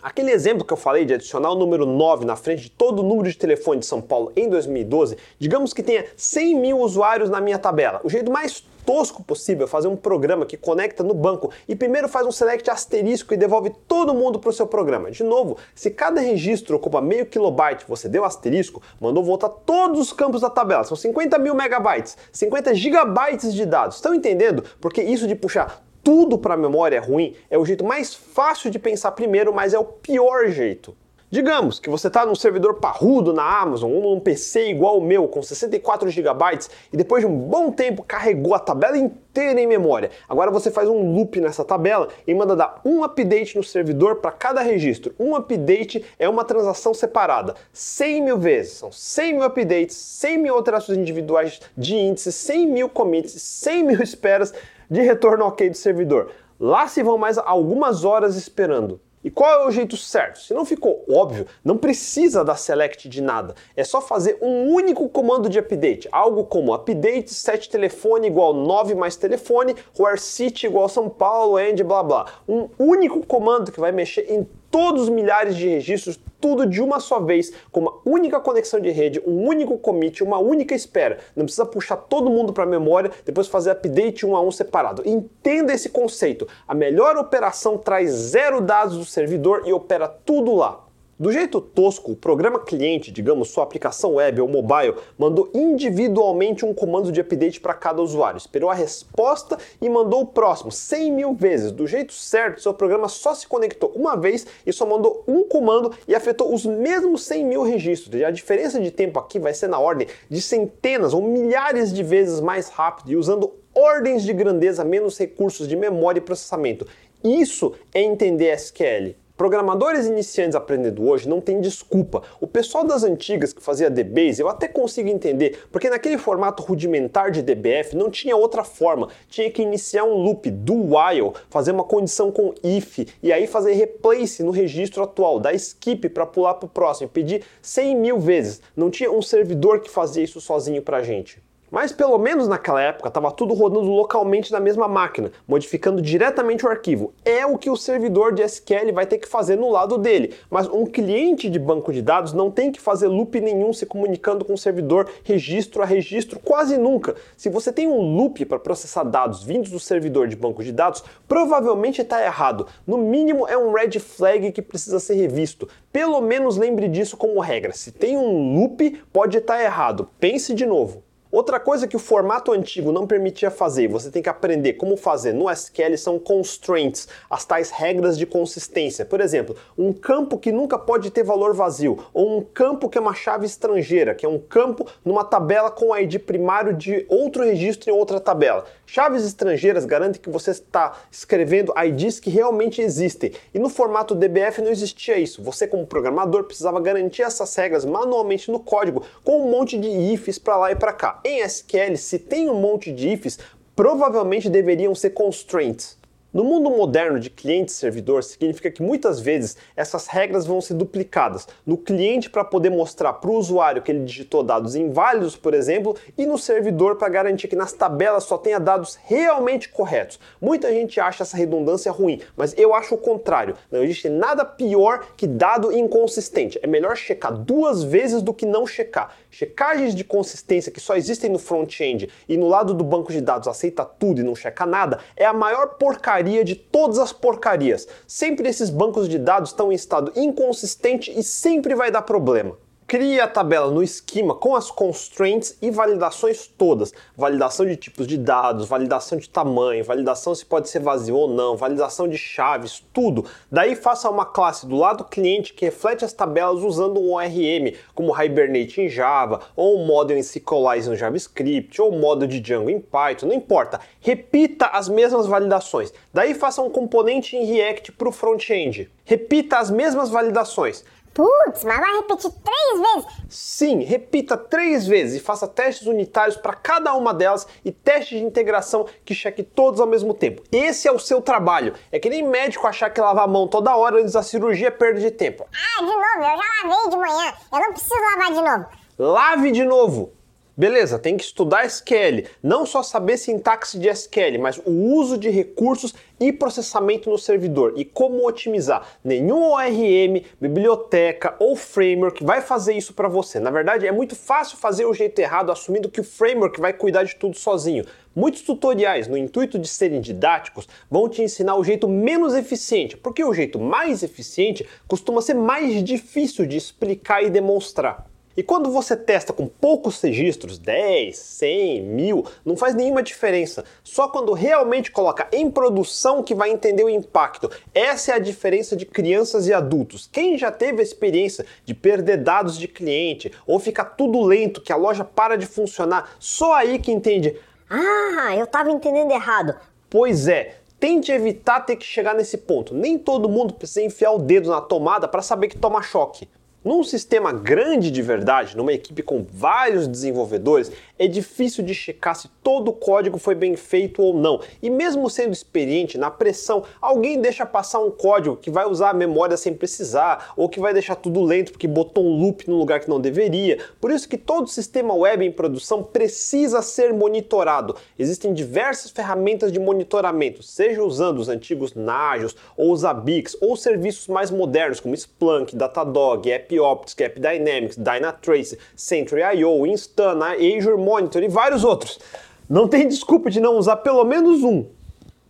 Aquele exemplo que eu falei de adicionar o número 9 na frente de todo o número de telefone de São Paulo em 2012, digamos que tenha 100 mil usuários na minha tabela. O jeito mais tosco possível é fazer um programa que conecta no banco e primeiro faz um select asterisco e devolve todo mundo para o seu programa. De novo, se cada registro ocupa meio kilobyte, você deu asterisco, mandou voltar todos os campos da tabela. São 50 mil megabytes, 50 gigabytes de dados. Estão entendendo? Porque isso de puxar tudo para a memória é ruim é o jeito mais fácil de pensar primeiro, mas é o pior jeito. Digamos que você está num servidor parrudo na Amazon ou num PC igual o meu, com 64 GB, e depois de um bom tempo carregou a tabela inteira em memória. Agora você faz um loop nessa tabela e manda dar um update no servidor para cada registro. Um update é uma transação separada, 100 mil vezes. São 100 mil updates, 100 mil alterações individuais de índices, 100 mil commits, 100 mil esperas de retorno ok do servidor. Lá se vão mais algumas horas esperando. E qual é o jeito certo? Se não ficou óbvio, não precisa dar select de nada. É só fazer um único comando de update, algo como update set telefone igual 9 mais telefone, where city igual São Paulo, and blá blá. Um único comando que vai mexer em todos os milhares de registros, tudo de uma só vez, com uma única conexão de rede, um único commit, uma única espera. Não precisa puxar todo mundo para a memória, depois fazer update um a um separado. Entenda esse conceito. A melhor operação traz zero dados do servidor e opera tudo lá. Do jeito tosco, o programa cliente, digamos sua aplicação web ou mobile, mandou individualmente um comando de update para cada usuário, esperou a resposta e mandou o próximo 100 mil vezes. Do jeito certo, seu programa só se conectou uma vez e só mandou um comando e afetou os mesmos 100 mil registros. E a diferença de tempo aqui vai ser na ordem de centenas ou milhares de vezes mais rápido e usando ordens de grandeza menos recursos de memória e processamento. Isso é entender SQL. Programadores iniciantes aprendendo hoje não tem desculpa. O pessoal das antigas que fazia DBase eu até consigo entender, porque naquele formato rudimentar de DBF não tinha outra forma. Tinha que iniciar um loop do while, fazer uma condição com if e aí fazer replace no registro atual, dar skip para pular para o próximo, pedir 100 mil vezes. Não tinha um servidor que fazia isso sozinho para gente. Mas pelo menos naquela época estava tudo rodando localmente na mesma máquina, modificando diretamente o arquivo. É o que o servidor de SQL vai ter que fazer no lado dele, mas um cliente de banco de dados não tem que fazer loop nenhum se comunicando com o servidor registro a registro quase nunca. Se você tem um loop para processar dados vindos do servidor de banco de dados, provavelmente está errado. No mínimo é um red flag que precisa ser revisto. Pelo menos lembre disso como regra. Se tem um loop, pode estar errado. Pense de novo. Outra coisa que o formato antigo não permitia fazer você tem que aprender como fazer no SQL são constraints, as tais regras de consistência. Por exemplo, um campo que nunca pode ter valor vazio, ou um campo que é uma chave estrangeira, que é um campo numa tabela com ID primário de outro registro em outra tabela. Chaves estrangeiras garantem que você está escrevendo IDs que realmente existem. E no formato DBF não existia isso. Você, como programador, precisava garantir essas regras manualmente no código, com um monte de ifs para lá e para cá. Em SQL, se tem um monte de ifs, provavelmente deveriam ser constraints. No mundo moderno de cliente e servidor, significa que muitas vezes essas regras vão ser duplicadas. No cliente, para poder mostrar para o usuário que ele digitou dados inválidos, por exemplo, e no servidor para garantir que nas tabelas só tenha dados realmente corretos. Muita gente acha essa redundância ruim, mas eu acho o contrário. Não existe nada pior que dado inconsistente. É melhor checar duas vezes do que não checar. Checagens de consistência que só existem no front-end e no lado do banco de dados aceita tudo e não checa nada é a maior porcaria porcaria de todas as porcarias. Sempre esses bancos de dados estão em estado inconsistente e sempre vai dar problema. Crie a tabela no esquema com as constraints e validações todas. Validação de tipos de dados, validação de tamanho, validação se pode ser vazio ou não, validação de chaves, tudo. Daí faça uma classe do lado cliente que reflete as tabelas usando um ORM, como Hibernate em Java, ou um model em SQLite no JavaScript, ou um model de Django em Python, não importa. Repita as mesmas validações. Daí faça um componente em React para o front-end. Repita as mesmas validações Putz, mas vai repetir três vezes? Sim, repita três vezes e faça testes unitários para cada uma delas e testes de integração que cheque todos ao mesmo tempo. Esse é o seu trabalho. É que nem médico achar que lavar a mão toda hora antes da cirurgia é perda de tempo. Ah, de novo, eu já lavei de manhã. Eu não preciso lavar de novo. Lave de novo! Beleza, tem que estudar SQL, não só saber sintaxe de SQL, mas o uso de recursos e processamento no servidor e como otimizar. Nenhum ORM, biblioteca ou framework vai fazer isso para você. Na verdade, é muito fácil fazer o jeito errado assumindo que o framework vai cuidar de tudo sozinho. Muitos tutoriais, no intuito de serem didáticos, vão te ensinar o jeito menos eficiente, porque o jeito mais eficiente costuma ser mais difícil de explicar e demonstrar. E quando você testa com poucos registros, 10, 100, 1000, não faz nenhuma diferença. Só quando realmente coloca em produção que vai entender o impacto. Essa é a diferença de crianças e adultos. Quem já teve a experiência de perder dados de cliente ou ficar tudo lento, que a loja para de funcionar, só aí que entende. Ah, eu tava entendendo errado. Pois é, tente evitar ter que chegar nesse ponto. Nem todo mundo precisa enfiar o dedo na tomada para saber que toma choque. Num sistema grande de verdade, numa equipe com vários desenvolvedores, é difícil de checar se todo o código foi bem feito ou não. E mesmo sendo experiente, na pressão, alguém deixa passar um código que vai usar a memória sem precisar, ou que vai deixar tudo lento porque botou um loop no lugar que não deveria. Por isso que todo sistema web em produção precisa ser monitorado. Existem diversas ferramentas de monitoramento, seja usando os antigos Nagios, ou os Abix, ou serviços mais modernos como Splunk, Datadog, App AppOptics, AppDynamics, Dynatrace, Sentry.io, Instana, Azure Monitor e vários outros. Não tem desculpa de não usar pelo menos um.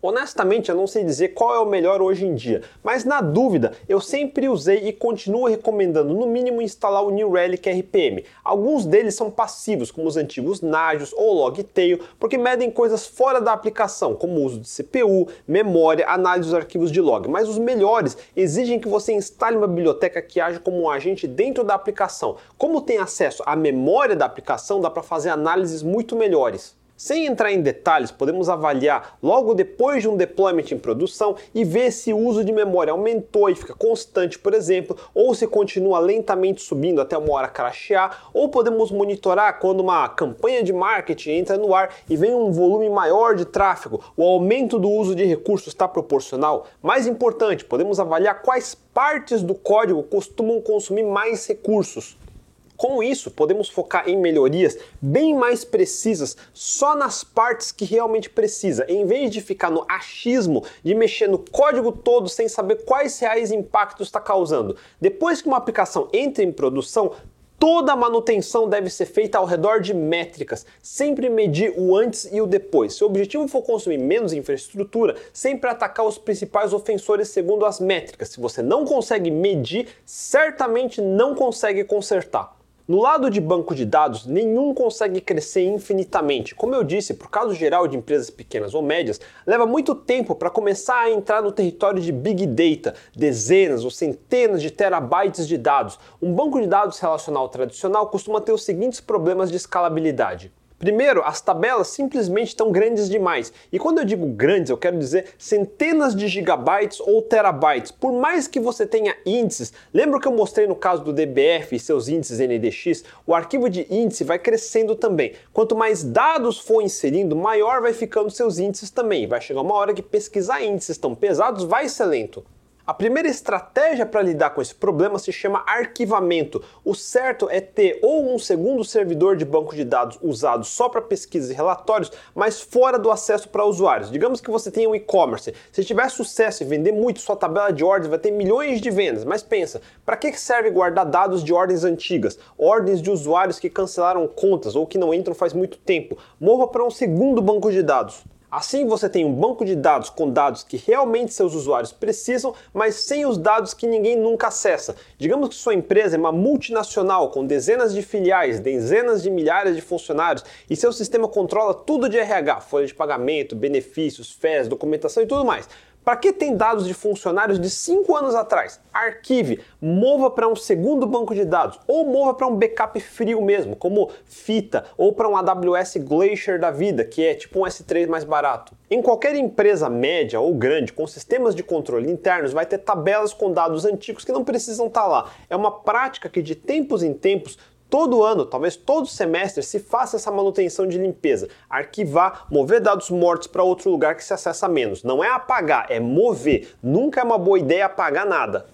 Honestamente, eu não sei dizer qual é o melhor hoje em dia, mas na dúvida, eu sempre usei e continuo recomendando no mínimo instalar o New Relic RPM. Alguns deles são passivos, como os antigos Nagios ou Logtail, porque medem coisas fora da aplicação, como o uso de CPU, memória, análise dos arquivos de log, mas os melhores exigem que você instale uma biblioteca que age como um agente dentro da aplicação. Como tem acesso à memória da aplicação, dá para fazer análises muito melhores. Sem entrar em detalhes, podemos avaliar logo depois de um deployment em produção e ver se o uso de memória aumentou e fica constante, por exemplo, ou se continua lentamente subindo até uma hora crashear, ou podemos monitorar quando uma campanha de marketing entra no ar e vem um volume maior de tráfego, o aumento do uso de recursos está proporcional. Mais importante, podemos avaliar quais partes do código costumam consumir mais recursos. Com isso, podemos focar em melhorias bem mais precisas só nas partes que realmente precisa, em vez de ficar no achismo de mexer no código todo sem saber quais reais impactos está causando. Depois que uma aplicação entra em produção, Toda a manutenção deve ser feita ao redor de métricas, sempre medir o antes e o depois. Se o objetivo for consumir menos infraestrutura, sempre atacar os principais ofensores segundo as métricas. Se você não consegue medir, certamente não consegue consertar. No lado de banco de dados, nenhum consegue crescer infinitamente. Como eu disse, por causa geral de empresas pequenas ou médias, leva muito tempo para começar a entrar no território de big data, dezenas ou centenas de terabytes de dados. Um banco de dados relacional tradicional costuma ter os seguintes problemas de escalabilidade. Primeiro, as tabelas simplesmente estão grandes demais. E quando eu digo grandes, eu quero dizer centenas de gigabytes ou terabytes. Por mais que você tenha índices, lembra que eu mostrei no caso do DBF e seus índices NDX? O arquivo de índice vai crescendo também. Quanto mais dados for inserindo, maior vai ficando seus índices também. Vai chegar uma hora que pesquisar índices tão pesados vai ser lento. A primeira estratégia para lidar com esse problema se chama arquivamento. O certo é ter ou um segundo servidor de banco de dados usado só para pesquisas e relatórios, mas fora do acesso para usuários. Digamos que você tenha um e-commerce. Se tiver sucesso e vender muito, sua tabela de ordens vai ter milhões de vendas. Mas pensa, para que serve guardar dados de ordens antigas? Ordens de usuários que cancelaram contas ou que não entram faz muito tempo. Mova para um segundo banco de dados. Assim você tem um banco de dados com dados que realmente seus usuários precisam, mas sem os dados que ninguém nunca acessa. Digamos que sua empresa é uma multinacional com dezenas de filiais, dezenas de milhares de funcionários e seu sistema controla tudo de RH, folha de pagamento, benefícios, FES, documentação e tudo mais. Para que tem dados de funcionários de 5 anos atrás? Arquive, mova para um segundo banco de dados ou mova para um backup frio mesmo, como fita, ou para um AWS Glacier da vida, que é tipo um S3 mais barato. Em qualquer empresa média ou grande com sistemas de controle internos, vai ter tabelas com dados antigos que não precisam estar tá lá. É uma prática que de tempos em tempos todo ano, talvez todo semestre, se faça essa manutenção de limpeza, arquivar, mover dados mortos para outro lugar que se acessa menos. Não é apagar, é mover. Nunca é uma boa ideia apagar nada.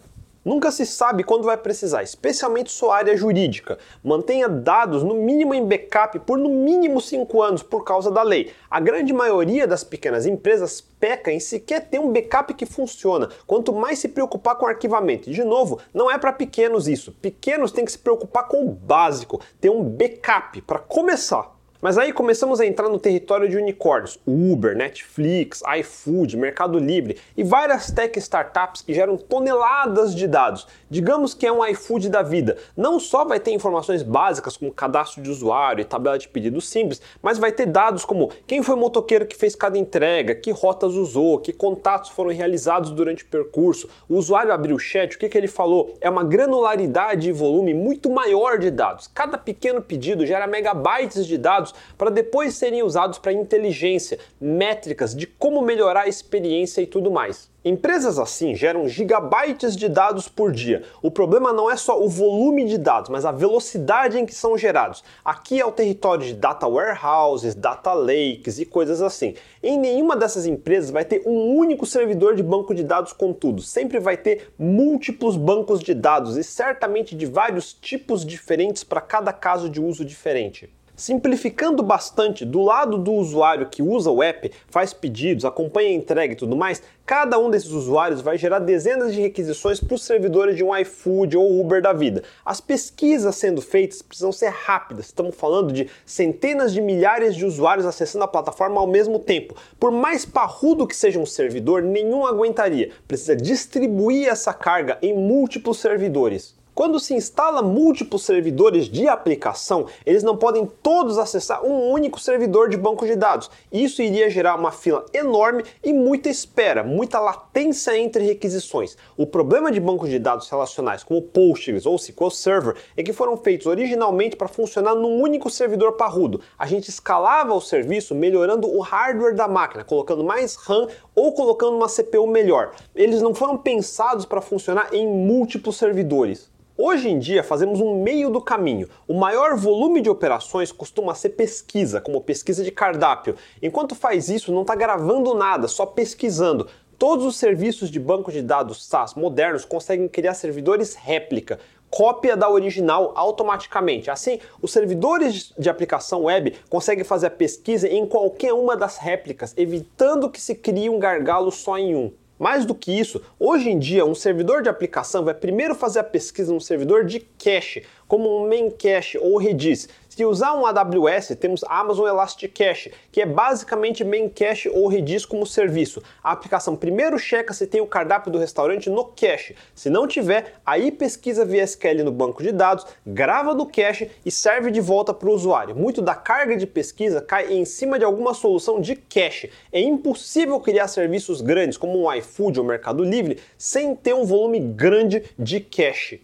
Nunca se sabe quando vai precisar, especialmente sua área jurídica. Mantenha dados no mínimo em backup por no mínimo 5 anos por causa da lei. A grande maioria das pequenas empresas peca em sequer ter um backup que funciona. Quanto mais se preocupar com arquivamento. De novo, não é para pequenos isso. Pequenos têm que se preocupar com o básico, ter um backup para começar. Mas aí começamos a entrar no território de unicórnios, Uber, Netflix, iFood, Mercado Livre e várias tech startups que geram toneladas de dados. Digamos que é um iFood da vida. Não só vai ter informações básicas como cadastro de usuário e tabela de pedidos simples, mas vai ter dados como quem foi o motoqueiro que fez cada entrega, que rotas usou, que contatos foram realizados durante o percurso, o usuário abriu o chat, o que, que ele falou. É uma granularidade e volume muito maior de dados. Cada pequeno pedido gera megabytes de dados dados para depois serem usados para inteligência, métricas de como melhorar a experiência e tudo mais. Empresas assim geram gigabytes de dados por dia. O problema não é só o volume de dados, mas a velocidade em que são gerados. Aqui é o território de data warehouses, data lakes e coisas assim. Em nenhuma dessas empresas vai ter um único servidor de banco de dados, contudo, sempre vai ter múltiplos bancos de dados e certamente de vários tipos diferentes para cada caso de uso diferente. Simplificando bastante, do lado do usuário que usa o app, faz pedidos, acompanha a entrega e tudo mais, cada um desses usuários vai gerar dezenas de requisições para os servidores de um iFood ou Uber da vida. As pesquisas sendo feitas precisam ser rápidas, estamos falando de centenas de milhares de usuários acessando a plataforma ao mesmo tempo. Por mais parrudo que seja um servidor, nenhum aguentaria. Precisa distribuir essa carga em múltiplos servidores. Quando se instala múltiplos servidores de aplicação, eles não podem todos acessar um único servidor de banco de dados. Isso iria gerar uma fila enorme e muita espera, muita latência entre requisições. O problema de bancos de dados relacionais como Postgres ou SQL Server é que foram feitos originalmente para funcionar num único servidor parrudo. A gente escalava o serviço melhorando o hardware da máquina, colocando mais RAM ou colocando uma CPU melhor. Eles não foram pensados para funcionar em múltiplos servidores. Hoje em dia fazemos um meio do caminho. O maior volume de operações costuma ser pesquisa, como pesquisa de cardápio. Enquanto faz isso, não está gravando nada, só pesquisando. Todos os serviços de banco de dados SaaS modernos conseguem criar servidores réplica, cópia da original automaticamente. Assim, os servidores de aplicação web conseguem fazer a pesquisa em qualquer uma das réplicas, evitando que se crie um gargalo só em um. Mais do que isso, hoje em dia um servidor de aplicação vai primeiro fazer a pesquisa no servidor de cache, como um main cache ou Redis. Se usar um AWS, temos Amazon Elastic Cache, que é basicamente main cache ou Redis como serviço. A aplicação primeiro checa se tem o cardápio do restaurante no cache. Se não tiver, aí pesquisa via SQL no banco de dados, grava no cache e serve de volta para o usuário. Muito da carga de pesquisa cai em cima de alguma solução de cache. É impossível criar serviços grandes como um iFood ou Mercado Livre sem ter um volume grande de cache.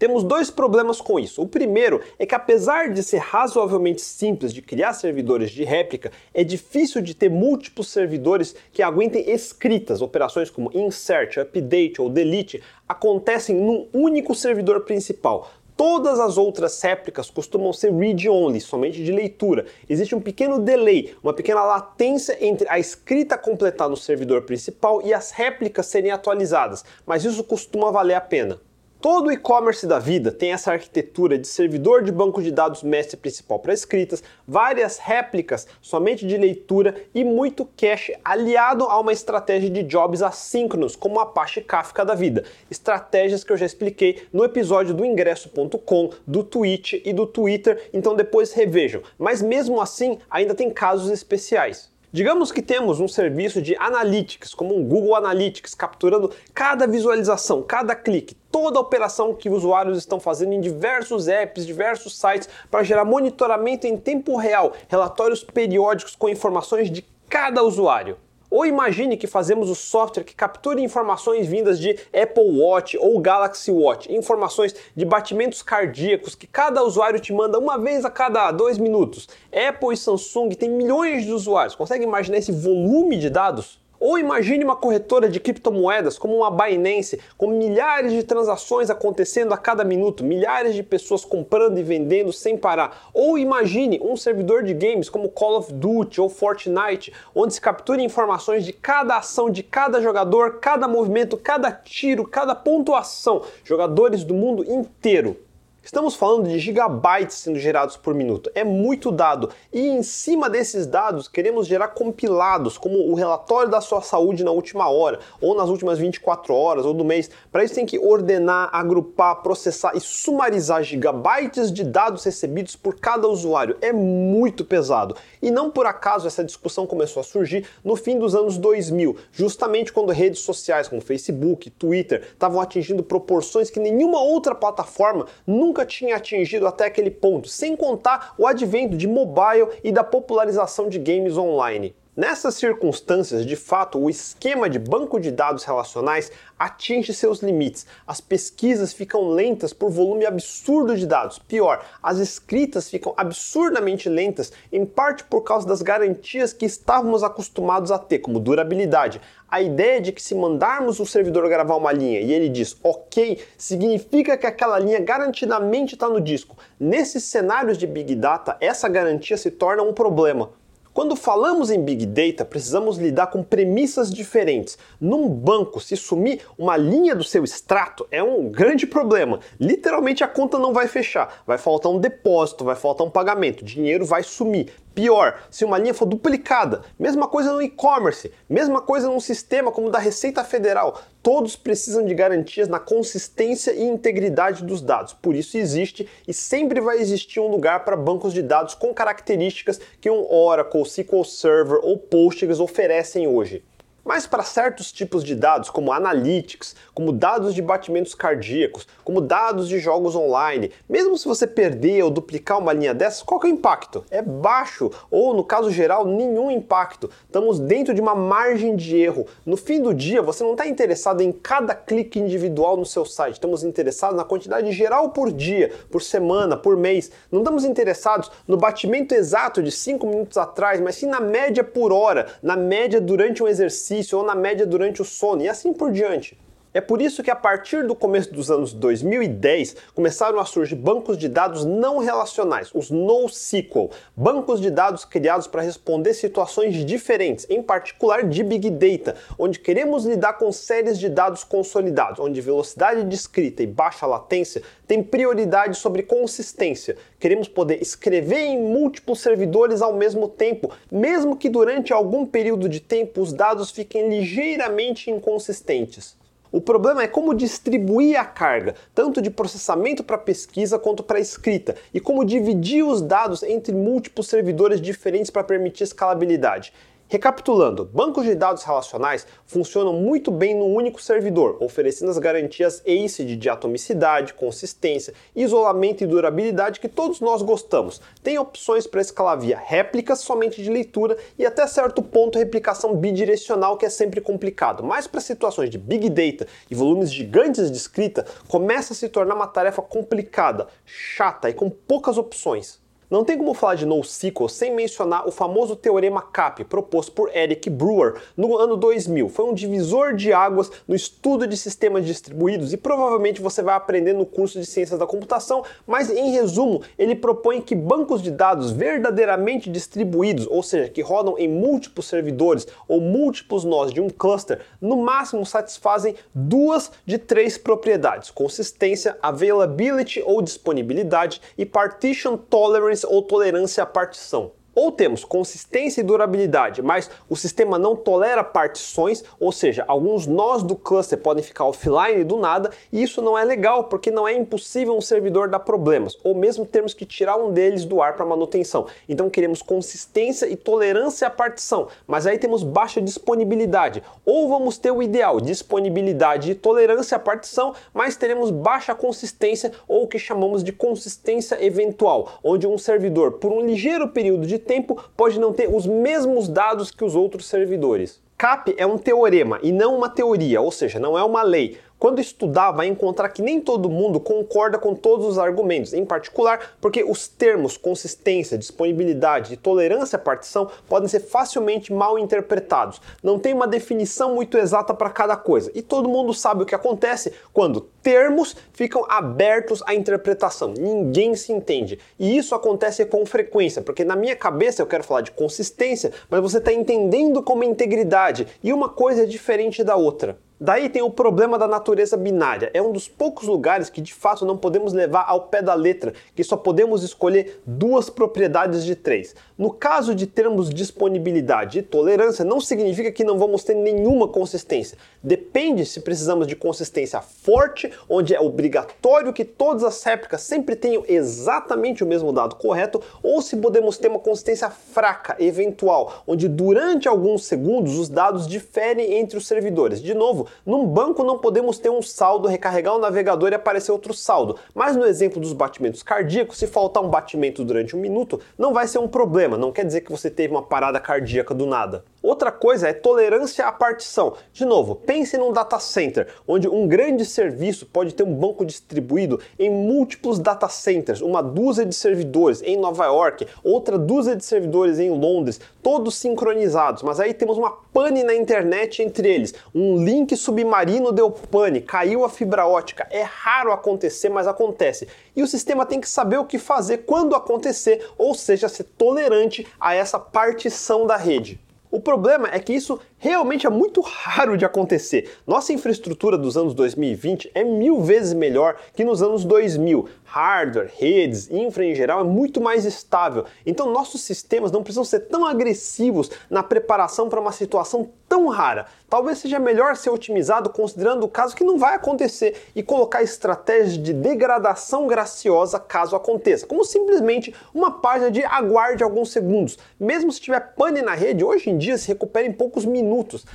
Temos dois problemas com isso. O primeiro é que, apesar de ser razoavelmente simples de criar servidores de réplica, é difícil de ter múltiplos servidores que aguentem escritas. Operações como insert, update ou delete acontecem num único servidor principal. Todas as outras réplicas costumam ser read-only, somente de leitura. Existe um pequeno delay, uma pequena latência entre a escrita completar no servidor principal e as réplicas serem atualizadas, mas isso costuma valer a pena. Todo e-commerce da vida tem essa arquitetura de servidor de banco de dados mestre principal para escritas, várias réplicas somente de leitura e muito cache aliado a uma estratégia de jobs assíncronos, como a Apache Kafka da vida. Estratégias que eu já expliquei no episódio do ingresso.com, do Twitch e do Twitter, então depois revejam. Mas mesmo assim, ainda tem casos especiais. Digamos que temos um serviço de analytics, como um Google Analytics, capturando cada visualização, cada clique, toda a operação que usuários estão fazendo em diversos apps, diversos sites, para gerar monitoramento em tempo real, relatórios periódicos com informações de cada usuário. Ou imagine que fazemos o software que captura informações vindas de Apple Watch ou Galaxy Watch, informações de batimentos cardíacos que cada usuário te manda uma vez a cada dois minutos. Apple e Samsung têm milhões de usuários. Consegue imaginar esse volume de dados? Ou imagine uma corretora de criptomoedas como uma Binance, com milhares de transações acontecendo a cada minuto, milhares de pessoas comprando e vendendo sem parar. Ou imagine um servidor de games como Call of Duty ou Fortnite, onde se captura informações de cada ação de cada jogador, cada movimento, cada tiro, cada pontuação, jogadores do mundo inteiro. Estamos falando de gigabytes sendo gerados por minuto. É muito dado. E em cima desses dados, queremos gerar compilados, como o relatório da sua saúde na última hora, ou nas últimas 24 horas, ou do mês. Para isso tem que ordenar, agrupar, processar e sumarizar gigabytes de dados recebidos por cada usuário. É muito pesado. E não por acaso essa discussão começou a surgir no fim dos anos 2000, justamente quando redes sociais como Facebook, Twitter estavam atingindo proporções que nenhuma outra plataforma nunca nunca tinha atingido até aquele ponto, sem contar o advento de mobile e da popularização de games online. Nessas circunstâncias, de fato, o esquema de banco de dados relacionais atinge seus limites. As pesquisas ficam lentas por volume absurdo de dados. Pior, as escritas ficam absurdamente lentas, em parte por causa das garantias que estávamos acostumados a ter, como durabilidade. A ideia de que se mandarmos o servidor gravar uma linha e ele diz ok, significa que aquela linha garantidamente está no disco. Nesses cenários de Big Data, essa garantia se torna um problema. Quando falamos em Big Data, precisamos lidar com premissas diferentes. Num banco, se sumir uma linha do seu extrato é um grande problema. Literalmente a conta não vai fechar, vai faltar um depósito, vai faltar um pagamento, dinheiro vai sumir. Pior, se uma linha for duplicada, mesma coisa no e-commerce, mesma coisa num sistema como o da Receita Federal. Todos precisam de garantias na consistência e integridade dos dados. Por isso existe e sempre vai existir um lugar para bancos de dados com características que um Oracle, SQL Server ou Postgres oferecem hoje. Mas para certos tipos de dados, como analytics, como dados de batimentos cardíacos, como dados de jogos online, mesmo se você perder ou duplicar uma linha dessas, qual é o impacto? É baixo, ou no caso geral, nenhum impacto. Estamos dentro de uma margem de erro. No fim do dia, você não está interessado em cada clique individual no seu site, estamos interessados na quantidade geral por dia, por semana, por mês. Não estamos interessados no batimento exato de 5 minutos atrás, mas sim na média por hora, na média durante um exercício ou na média durante o sono e assim por diante. É por isso que a partir do começo dos anos 2010 começaram a surgir bancos de dados não relacionais, os NoSQL, bancos de dados criados para responder situações diferentes, em particular de Big Data, onde queremos lidar com séries de dados consolidados, onde velocidade de escrita e baixa latência têm prioridade sobre consistência. Queremos poder escrever em múltiplos servidores ao mesmo tempo, mesmo que durante algum período de tempo os dados fiquem ligeiramente inconsistentes. O problema é como distribuir a carga, tanto de processamento para pesquisa quanto para escrita, e como dividir os dados entre múltiplos servidores diferentes para permitir escalabilidade. Recapitulando, bancos de dados relacionais funcionam muito bem no único servidor, oferecendo as garantias ACE de atomicidade, consistência, isolamento e durabilidade que todos nós gostamos. Tem opções para escalar via réplicas somente de leitura e até certo ponto replicação bidirecional que é sempre complicado. Mas para situações de big data e volumes gigantes de escrita, começa a se tornar uma tarefa complicada, chata e com poucas opções. Não tem como falar de NoSQL sem mencionar o famoso teorema CAP proposto por Eric Brewer no ano 2000. Foi um divisor de águas no estudo de sistemas distribuídos e provavelmente você vai aprender no curso de Ciências da Computação, mas em resumo, ele propõe que bancos de dados verdadeiramente distribuídos, ou seja, que rodam em múltiplos servidores ou múltiplos nós de um cluster, no máximo satisfazem duas de três propriedades: consistência, availability ou disponibilidade e partition tolerance ou tolerância à partição. Ou temos consistência e durabilidade, mas o sistema não tolera partições, ou seja, alguns nós do cluster podem ficar offline do nada, e isso não é legal, porque não é impossível um servidor dar problemas, ou mesmo termos que tirar um deles do ar para manutenção. Então queremos consistência e tolerância à partição, mas aí temos baixa disponibilidade. Ou vamos ter o ideal, disponibilidade e tolerância à partição, mas teremos baixa consistência ou o que chamamos de consistência eventual, onde um servidor, por um ligeiro período de tempo pode não ter os mesmos dados que os outros servidores. CAP é um teorema e não uma teoria, ou seja, não é uma lei. Quando estudar, vai encontrar que nem todo mundo concorda com todos os argumentos, em particular porque os termos consistência, disponibilidade e tolerância à partição podem ser facilmente mal interpretados. Não tem uma definição muito exata para cada coisa. E todo mundo sabe o que acontece quando termos ficam abertos à interpretação. Ninguém se entende. E isso acontece com frequência, porque na minha cabeça eu quero falar de consistência, mas você está entendendo como integridade, e uma coisa é diferente da outra. Daí tem o problema da natureza binária. É um dos poucos lugares que de fato não podemos levar ao pé da letra, que só podemos escolher duas propriedades de três. No caso de termos disponibilidade e tolerância, não significa que não vamos ter nenhuma consistência. Depende se precisamos de consistência forte, onde é obrigatório que todas as réplicas sempre tenham exatamente o mesmo dado correto, ou se podemos ter uma consistência fraca, eventual, onde durante alguns segundos os dados diferem entre os servidores. De novo, num banco não podemos ter um saldo, recarregar o navegador e aparecer outro saldo. Mas no exemplo dos batimentos cardíacos, se faltar um batimento durante um minuto, não vai ser um problema. Não quer dizer que você teve uma parada cardíaca do nada. Outra coisa é tolerância à partição. De novo, pense num data center, onde um grande serviço pode ter um banco distribuído em múltiplos data centers, uma dúzia de servidores em Nova York, outra dúzia de servidores em Londres, todos sincronizados, mas aí temos uma pane na internet entre eles. Um link submarino deu pane, caiu a fibra ótica. É raro acontecer, mas acontece. E o sistema tem que saber o que fazer quando acontecer, ou seja, ser tolerante a essa partição da rede. O problema é que isso realmente é muito raro de acontecer. Nossa infraestrutura dos anos 2020 é mil vezes melhor que nos anos 2000. Hardware, redes, infra em geral é muito mais estável. Então nossos sistemas não precisam ser tão agressivos na preparação para uma situação tão rara. Talvez seja melhor ser otimizado considerando o caso que não vai acontecer e colocar estratégias de degradação graciosa caso aconteça, como simplesmente uma página de aguarde alguns segundos. Mesmo se tiver pane na rede, hoje em dia se recupera em poucos minutos.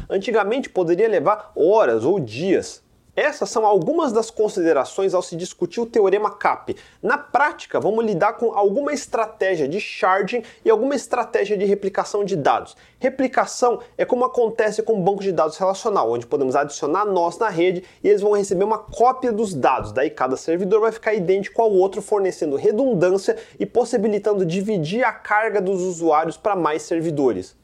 Antigamente poderia levar horas ou dias. Essas são algumas das considerações ao se discutir o teorema CAP. Na prática, vamos lidar com alguma estratégia de sharding e alguma estratégia de replicação de dados. Replicação é como acontece com o banco de dados relacional, onde podemos adicionar nós na rede e eles vão receber uma cópia dos dados. Daí cada servidor vai ficar idêntico ao outro, fornecendo redundância e possibilitando dividir a carga dos usuários para mais servidores.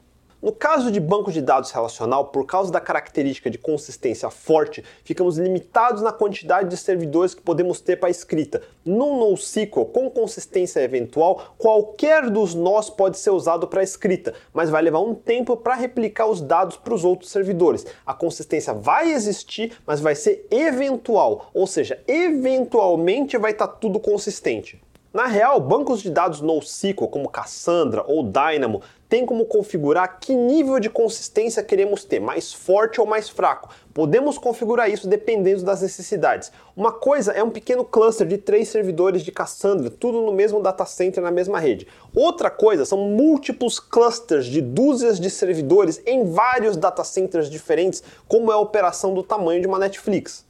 No caso de banco de dados relacional, por causa da característica de consistência forte, ficamos limitados na quantidade de servidores que podemos ter para escrita. Num NoSQL com consistência eventual, qualquer dos nós pode ser usado para escrita, mas vai levar um tempo para replicar os dados para os outros servidores. A consistência vai existir, mas vai ser eventual, ou seja, eventualmente vai estar tá tudo consistente. Na real, bancos de dados NoSQL como Cassandra ou Dynamo têm como configurar que nível de consistência queremos ter, mais forte ou mais fraco. Podemos configurar isso dependendo das necessidades. Uma coisa é um pequeno cluster de três servidores de Cassandra, tudo no mesmo data center na mesma rede. Outra coisa são múltiplos clusters de dúzias de servidores em vários data centers diferentes, como é a operação do tamanho de uma Netflix.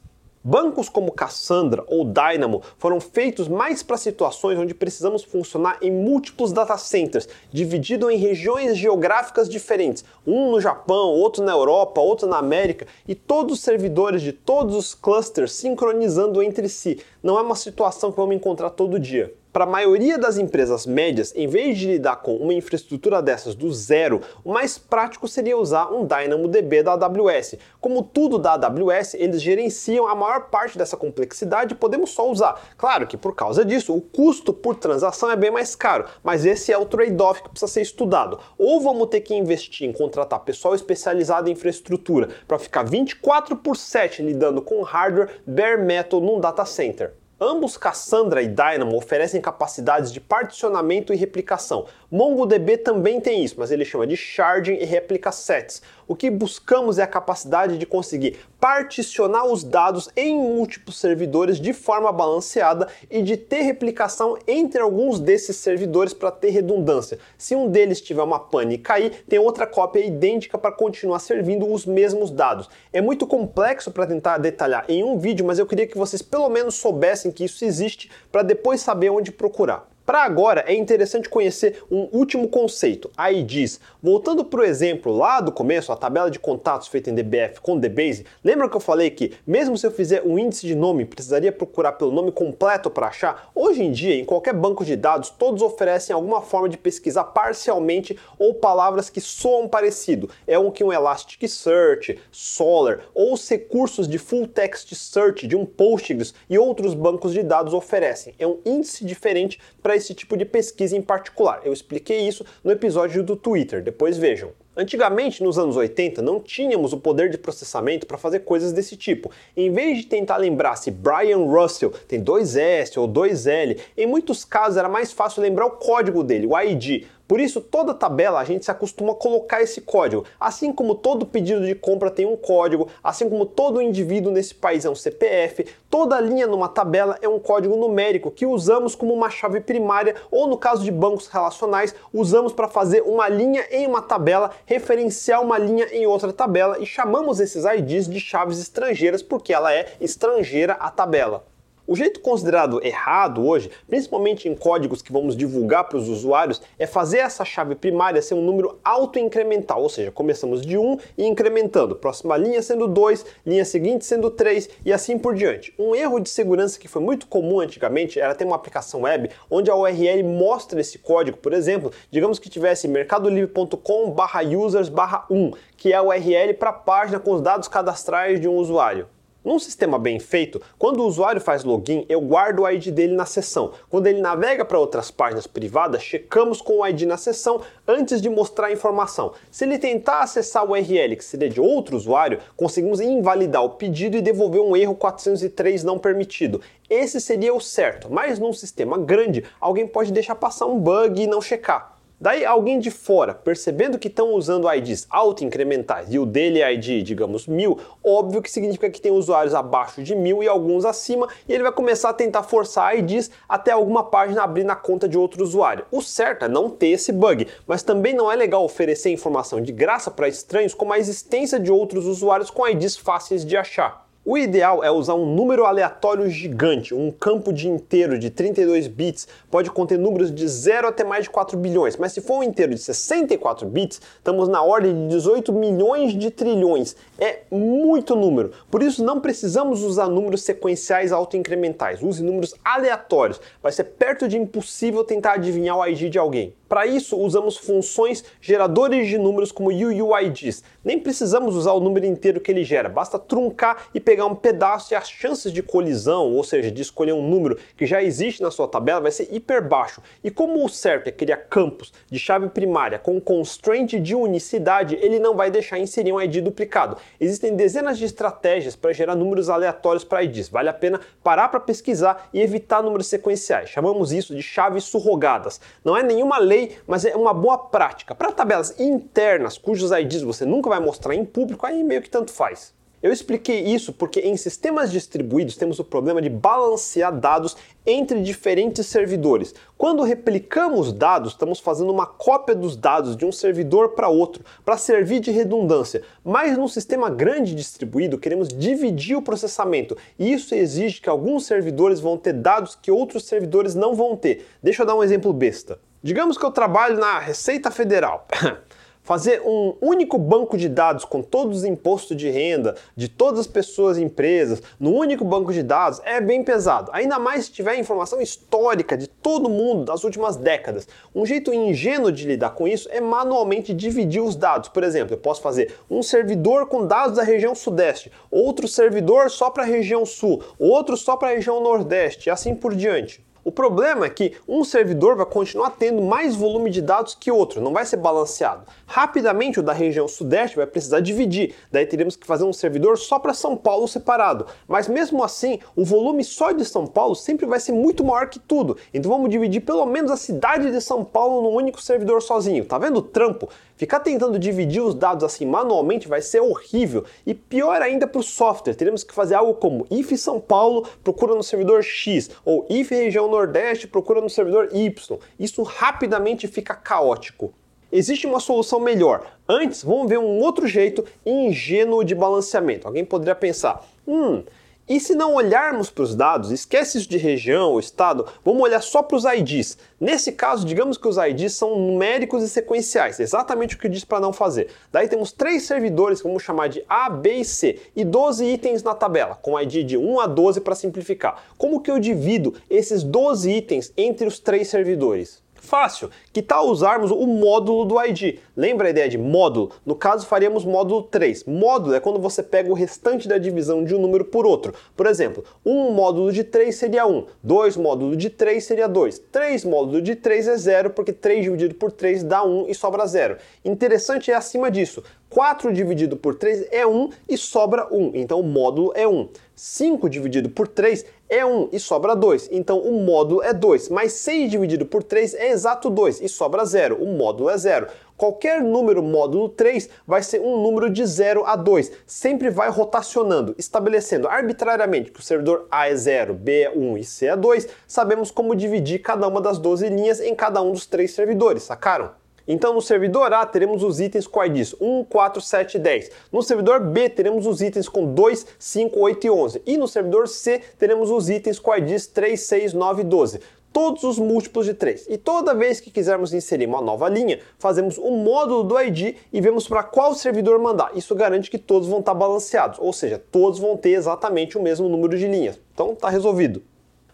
Bancos como Cassandra ou Dynamo foram feitos mais para situações onde precisamos funcionar em múltiplos data centers, dividido em regiões geográficas diferentes, um no Japão, outro na Europa, outro na América, e todos os servidores de todos os clusters sincronizando entre si. Não é uma situação que vamos encontrar todo dia. Para a maioria das empresas médias, em vez de lidar com uma infraestrutura dessas do zero, o mais prático seria usar um DynamoDB da AWS. Como tudo da AWS, eles gerenciam a maior parte dessa complexidade e podemos só usar. Claro que por causa disso, o custo por transação é bem mais caro, mas esse é o trade-off que precisa ser estudado. Ou vamos ter que investir em contratar pessoal especializado em infraestrutura para ficar 24 por 7 lidando com hardware bare metal num data center. Ambos Cassandra e Dynamo oferecem capacidades de particionamento e replicação. MongoDB também tem isso, mas ele chama de sharding e replica sets. O que buscamos é a capacidade de conseguir particionar os dados em múltiplos servidores de forma balanceada e de ter replicação entre alguns desses servidores para ter redundância. Se um deles tiver uma pane e cair, tem outra cópia idêntica para continuar servindo os mesmos dados. É muito complexo para tentar detalhar em um vídeo, mas eu queria que vocês pelo menos soubessem que isso existe para depois saber onde procurar. Para agora, é interessante conhecer um último conceito, IDs. Voltando para o exemplo lá do começo, a tabela de contatos feita em DBF com DBase, lembra que eu falei que, mesmo se eu fizer um índice de nome, precisaria procurar pelo nome completo para achar? Hoje em dia, em qualquer banco de dados, todos oferecem alguma forma de pesquisar parcialmente ou palavras que soam parecido. É um que um Elasticsearch, Solr ou os recursos de Full Text Search de um Postgres e outros bancos de dados oferecem. É um índice diferente para para esse tipo de pesquisa em particular. Eu expliquei isso no episódio do Twitter, depois vejam. Antigamente, nos anos 80, não tínhamos o poder de processamento para fazer coisas desse tipo. Em vez de tentar lembrar se Brian Russell tem dois S ou dois L, em muitos casos era mais fácil lembrar o código dele, o ID. Por isso, toda tabela a gente se acostuma a colocar esse código. Assim como todo pedido de compra tem um código, assim como todo indivíduo nesse país é um CPF, toda linha numa tabela é um código numérico que usamos como uma chave primária ou, no caso de bancos relacionais, usamos para fazer uma linha em uma tabela, referenciar uma linha em outra tabela e chamamos esses IDs de chaves estrangeiras porque ela é estrangeira à tabela. O jeito considerado errado hoje, principalmente em códigos que vamos divulgar para os usuários, é fazer essa chave primária ser um número autoincremental, ou seja, começamos de 1 e incrementando, próxima linha sendo 2, linha seguinte sendo 3 e assim por diante. Um erro de segurança que foi muito comum antigamente era ter uma aplicação web onde a URL mostra esse código, por exemplo, digamos que tivesse mercadolivre.com/users/1, que é a URL para a página com os dados cadastrais de um usuário. Num sistema bem feito, quando o usuário faz login, eu guardo o ID dele na sessão. Quando ele navega para outras páginas privadas, checamos com o ID na sessão antes de mostrar a informação. Se ele tentar acessar o URL que seria de outro usuário, conseguimos invalidar o pedido e devolver um erro 403 não permitido. Esse seria o certo, mas num sistema grande, alguém pode deixar passar um bug e não checar. Daí alguém de fora, percebendo que estão usando IDs auto-incrementais e o dele é ID, digamos, mil, óbvio que significa que tem usuários abaixo de mil e alguns acima, e ele vai começar a tentar forçar IDs até alguma página abrir na conta de outro usuário. O certo é não ter esse bug, mas também não é legal oferecer informação de graça para estranhos como a existência de outros usuários com IDs fáceis de achar. O ideal é usar um número aleatório gigante, um campo de inteiro de 32 bits pode conter números de 0 até mais de 4 bilhões, mas se for um inteiro de 64 bits, estamos na ordem de 18 milhões de trilhões. É muito número. Por isso não precisamos usar números sequenciais autoincrementais. Use números aleatórios. Vai ser perto de impossível tentar adivinhar o ID de alguém. Para isso, usamos funções geradores de números como UUIDs. Nem precisamos usar o número inteiro que ele gera, basta truncar e pegar um pedaço e as chances de colisão, ou seja, de escolher um número que já existe na sua tabela, vai ser hiper baixo. E como o certo é criar campos de chave primária com constraint de unicidade, ele não vai deixar inserir um ID duplicado. Existem dezenas de estratégias para gerar números aleatórios para IDs. Vale a pena parar para pesquisar e evitar números sequenciais. Chamamos isso de chaves surrogadas. Não é nenhuma lei mas é uma boa prática. Para tabelas internas, cujos IDs você nunca vai mostrar em público, aí meio que tanto faz. Eu expliquei isso porque em sistemas distribuídos temos o problema de balancear dados entre diferentes servidores. Quando replicamos dados, estamos fazendo uma cópia dos dados de um servidor para outro, para servir de redundância. Mas num sistema grande distribuído, queremos dividir o processamento, e isso exige que alguns servidores vão ter dados que outros servidores não vão ter. Deixa eu dar um exemplo besta. Digamos que eu trabalho na Receita Federal. Fazer um único banco de dados com todos os impostos de renda de todas as pessoas e empresas no único banco de dados é bem pesado. Ainda mais se tiver informação histórica de todo mundo das últimas décadas. Um jeito ingênuo de lidar com isso é manualmente dividir os dados. Por exemplo, eu posso fazer um servidor com dados da região sudeste, outro servidor só para a região sul, outro só para a região nordeste e assim por diante. O problema é que um servidor vai continuar tendo mais volume de dados que outro, não vai ser balanceado. Rapidamente o da região sudeste vai precisar dividir, daí teremos que fazer um servidor só para São Paulo separado. Mas mesmo assim, o volume só de São Paulo sempre vai ser muito maior que tudo. Então vamos dividir pelo menos a cidade de São Paulo num único servidor sozinho. Tá vendo o trampo? Ficar tentando dividir os dados assim manualmente vai ser horrível e pior ainda para o software. Teremos que fazer algo como if São Paulo procura no servidor X ou if região Nordeste procura no servidor Y. Isso rapidamente fica caótico. Existe uma solução melhor. Antes, vamos ver um outro jeito ingênuo de balanceamento. Alguém poderia pensar: hum, E se não olharmos para os dados, esquece isso de região ou estado, vamos olhar só para os IDs. Nesse caso, digamos que os IDs são numéricos e sequenciais, exatamente o que diz para não fazer. Daí temos três servidores que vamos chamar de A, B e C e 12 itens na tabela, com ID de 1 a 12 para simplificar. Como que eu divido esses 12 itens entre os três servidores? Fácil. Que tal usarmos o módulo do ID? Lembra a ideia de módulo? No caso, faríamos módulo 3. Módulo é quando você pega o restante da divisão de um número por outro. Por exemplo, um módulo de 3 seria 1, 2 módulo de 3 seria 2, 3 módulo de 3 é 0, porque 3 dividido por 3 dá 1 e sobra 0. Interessante é acima disso. 4 dividido por 3 é 1 e sobra 1, então o módulo é 1. 5 dividido por 3 é 1 e sobra 2, então o módulo é 2. Mas 6 dividido por 3 é exato 2 e sobra 0, o módulo é 0. Qualquer número módulo 3 vai ser um número de 0 a 2, sempre vai rotacionando, estabelecendo arbitrariamente que o servidor A é 0, B é 1 e C é 2, sabemos como dividir cada uma das 12 linhas em cada um dos três servidores, sacaram? Então no servidor A teremos os itens com IDs 1, 4, 7 e 10. No servidor B teremos os itens com 2, 5, 8 e 11. E no servidor C teremos os itens com IDs 3, 6, 9 e 12 todos os múltiplos de 3. E toda vez que quisermos inserir uma nova linha, fazemos o um módulo do ID e vemos para qual servidor mandar. Isso garante que todos vão estar balanceados, ou seja, todos vão ter exatamente o mesmo número de linhas. Então está resolvido.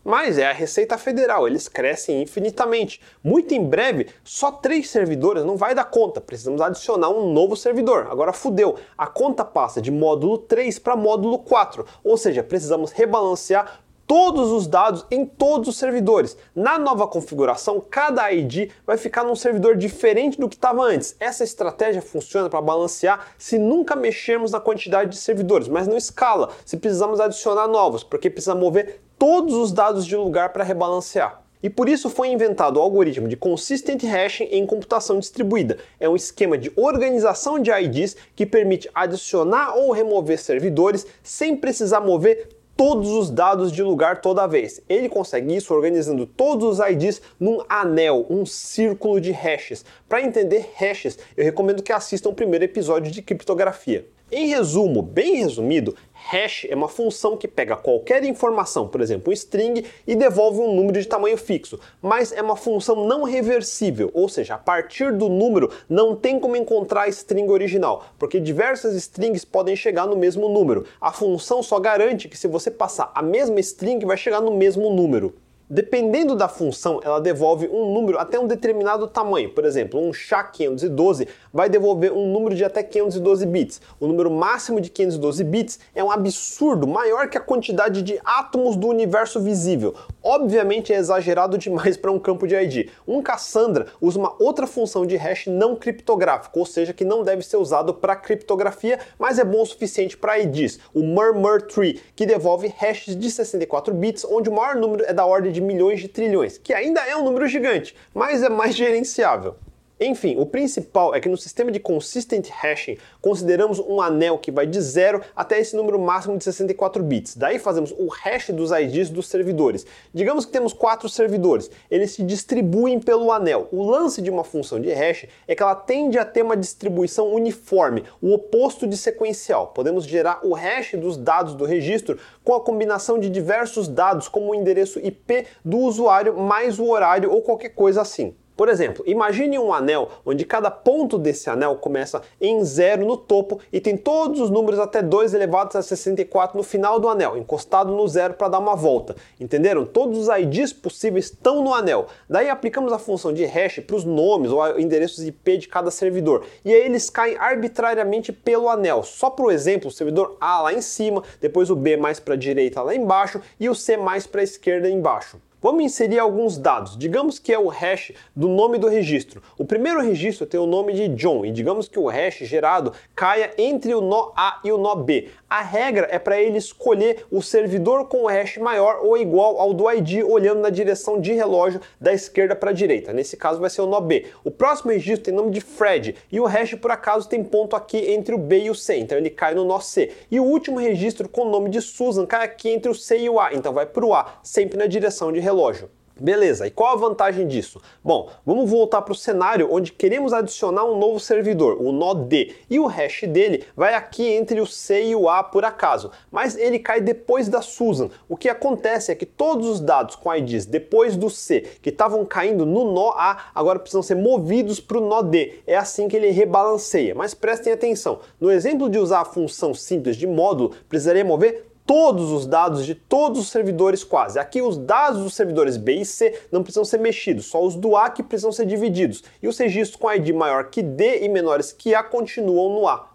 Mas é a Receita Federal, eles crescem infinitamente. Muito em breve, só três servidores não vai dar conta, precisamos adicionar um novo servidor. Agora fudeu, a conta passa de módulo 3 para módulo 4, ou seja, precisamos rebalancear todos os dados em todos os servidores. Na nova configuração, cada ID vai ficar num servidor diferente do que estava antes. Essa estratégia funciona para balancear se nunca mexermos na quantidade de servidores, mas não escala se precisamos adicionar novos, porque precisa mover todos os dados de lugar para rebalancear. E por isso foi inventado o algoritmo de Consistent Hashing em computação distribuída. É um esquema de organização de IDs que permite adicionar ou remover servidores sem precisar mover todos os dados de lugar toda vez. Ele consegue isso organizando todos os IDs num anel, um círculo de hashes. Para entender hashes, eu recomendo que assistam o primeiro episódio de criptografia. Em resumo, bem resumido, hash é uma função que pega qualquer informação, por exemplo, um string, e devolve um número de tamanho fixo, mas é uma função não reversível, ou seja, a partir do número não tem como encontrar a string original, porque diversas strings podem chegar no mesmo número. A função só garante que se você passar a mesma string vai chegar no mesmo número. Dependendo da função, ela devolve um número até um determinado tamanho. Por exemplo, um SHA-512 vai devolver um número de até 512 bits. O número máximo de 512 bits é um absurdo, maior que a quantidade de átomos do universo visível. Obviamente é exagerado demais para um campo de ID. Um Cassandra usa uma outra função de hash não criptográfico, ou seja, que não deve ser usado para criptografia, mas é bom o suficiente para IDs, o Murmur Tree, que devolve hashes de 64 bits, onde o maior número é da ordem de de milhões de trilhões, que ainda é um número gigante, mas é mais gerenciável. Enfim, o principal é que no sistema de consistent hashing consideramos um anel que vai de 0 até esse número máximo de 64 bits. Daí fazemos o hash dos IDs dos servidores. Digamos que temos quatro servidores, eles se distribuem pelo anel. O lance de uma função de hash é que ela tende a ter uma distribuição uniforme, o oposto de sequencial. Podemos gerar o hash dos dados do registro com a combinação de diversos dados, como o endereço IP do usuário mais o horário ou qualquer coisa assim. Por exemplo, imagine um anel onde cada ponto desse anel começa em zero no topo e tem todos os números até 2 elevados a 64 no final do anel, encostado no zero para dar uma volta. Entenderam? Todos os IDs possíveis estão no anel. Daí aplicamos a função de hash para os nomes ou endereços IP de cada servidor. E aí eles caem arbitrariamente pelo anel. Só para o exemplo, o servidor A lá em cima, depois o B mais para a direita lá embaixo e o C mais para a esquerda embaixo. Vamos inserir alguns dados. Digamos que é o hash do nome do registro. O primeiro registro tem o nome de John e digamos que o hash gerado caia entre o nó A e o nó B. A regra é para ele escolher o servidor com o hash maior ou igual ao do ID olhando na direção de relógio da esquerda para a direita. Nesse caso vai ser o nó B. O próximo registro tem nome de Fred e o hash por acaso tem ponto aqui entre o B e o C, então ele cai no nó C. E o último registro com o nome de Susan cai aqui entre o C e o A, então vai para o A, sempre na direção de relógio. Beleza, e qual a vantagem disso? Bom, vamos voltar para o cenário onde queremos adicionar um novo servidor, o nó D, e o hash dele vai aqui entre o C e o A por acaso, mas ele cai depois da Susan. O que acontece é que todos os dados com IDs depois do C, que estavam caindo no nó A, agora precisam ser movidos para o nó D. É assim que ele rebalanceia. Mas prestem atenção, no exemplo de usar a função simples de módulo, precisaria mover todos os dados de todos os servidores quase. Aqui os dados dos servidores B e C não precisam ser mexidos, só os do A que precisam ser divididos. E os registros com ID maior que D e menores que A continuam no A.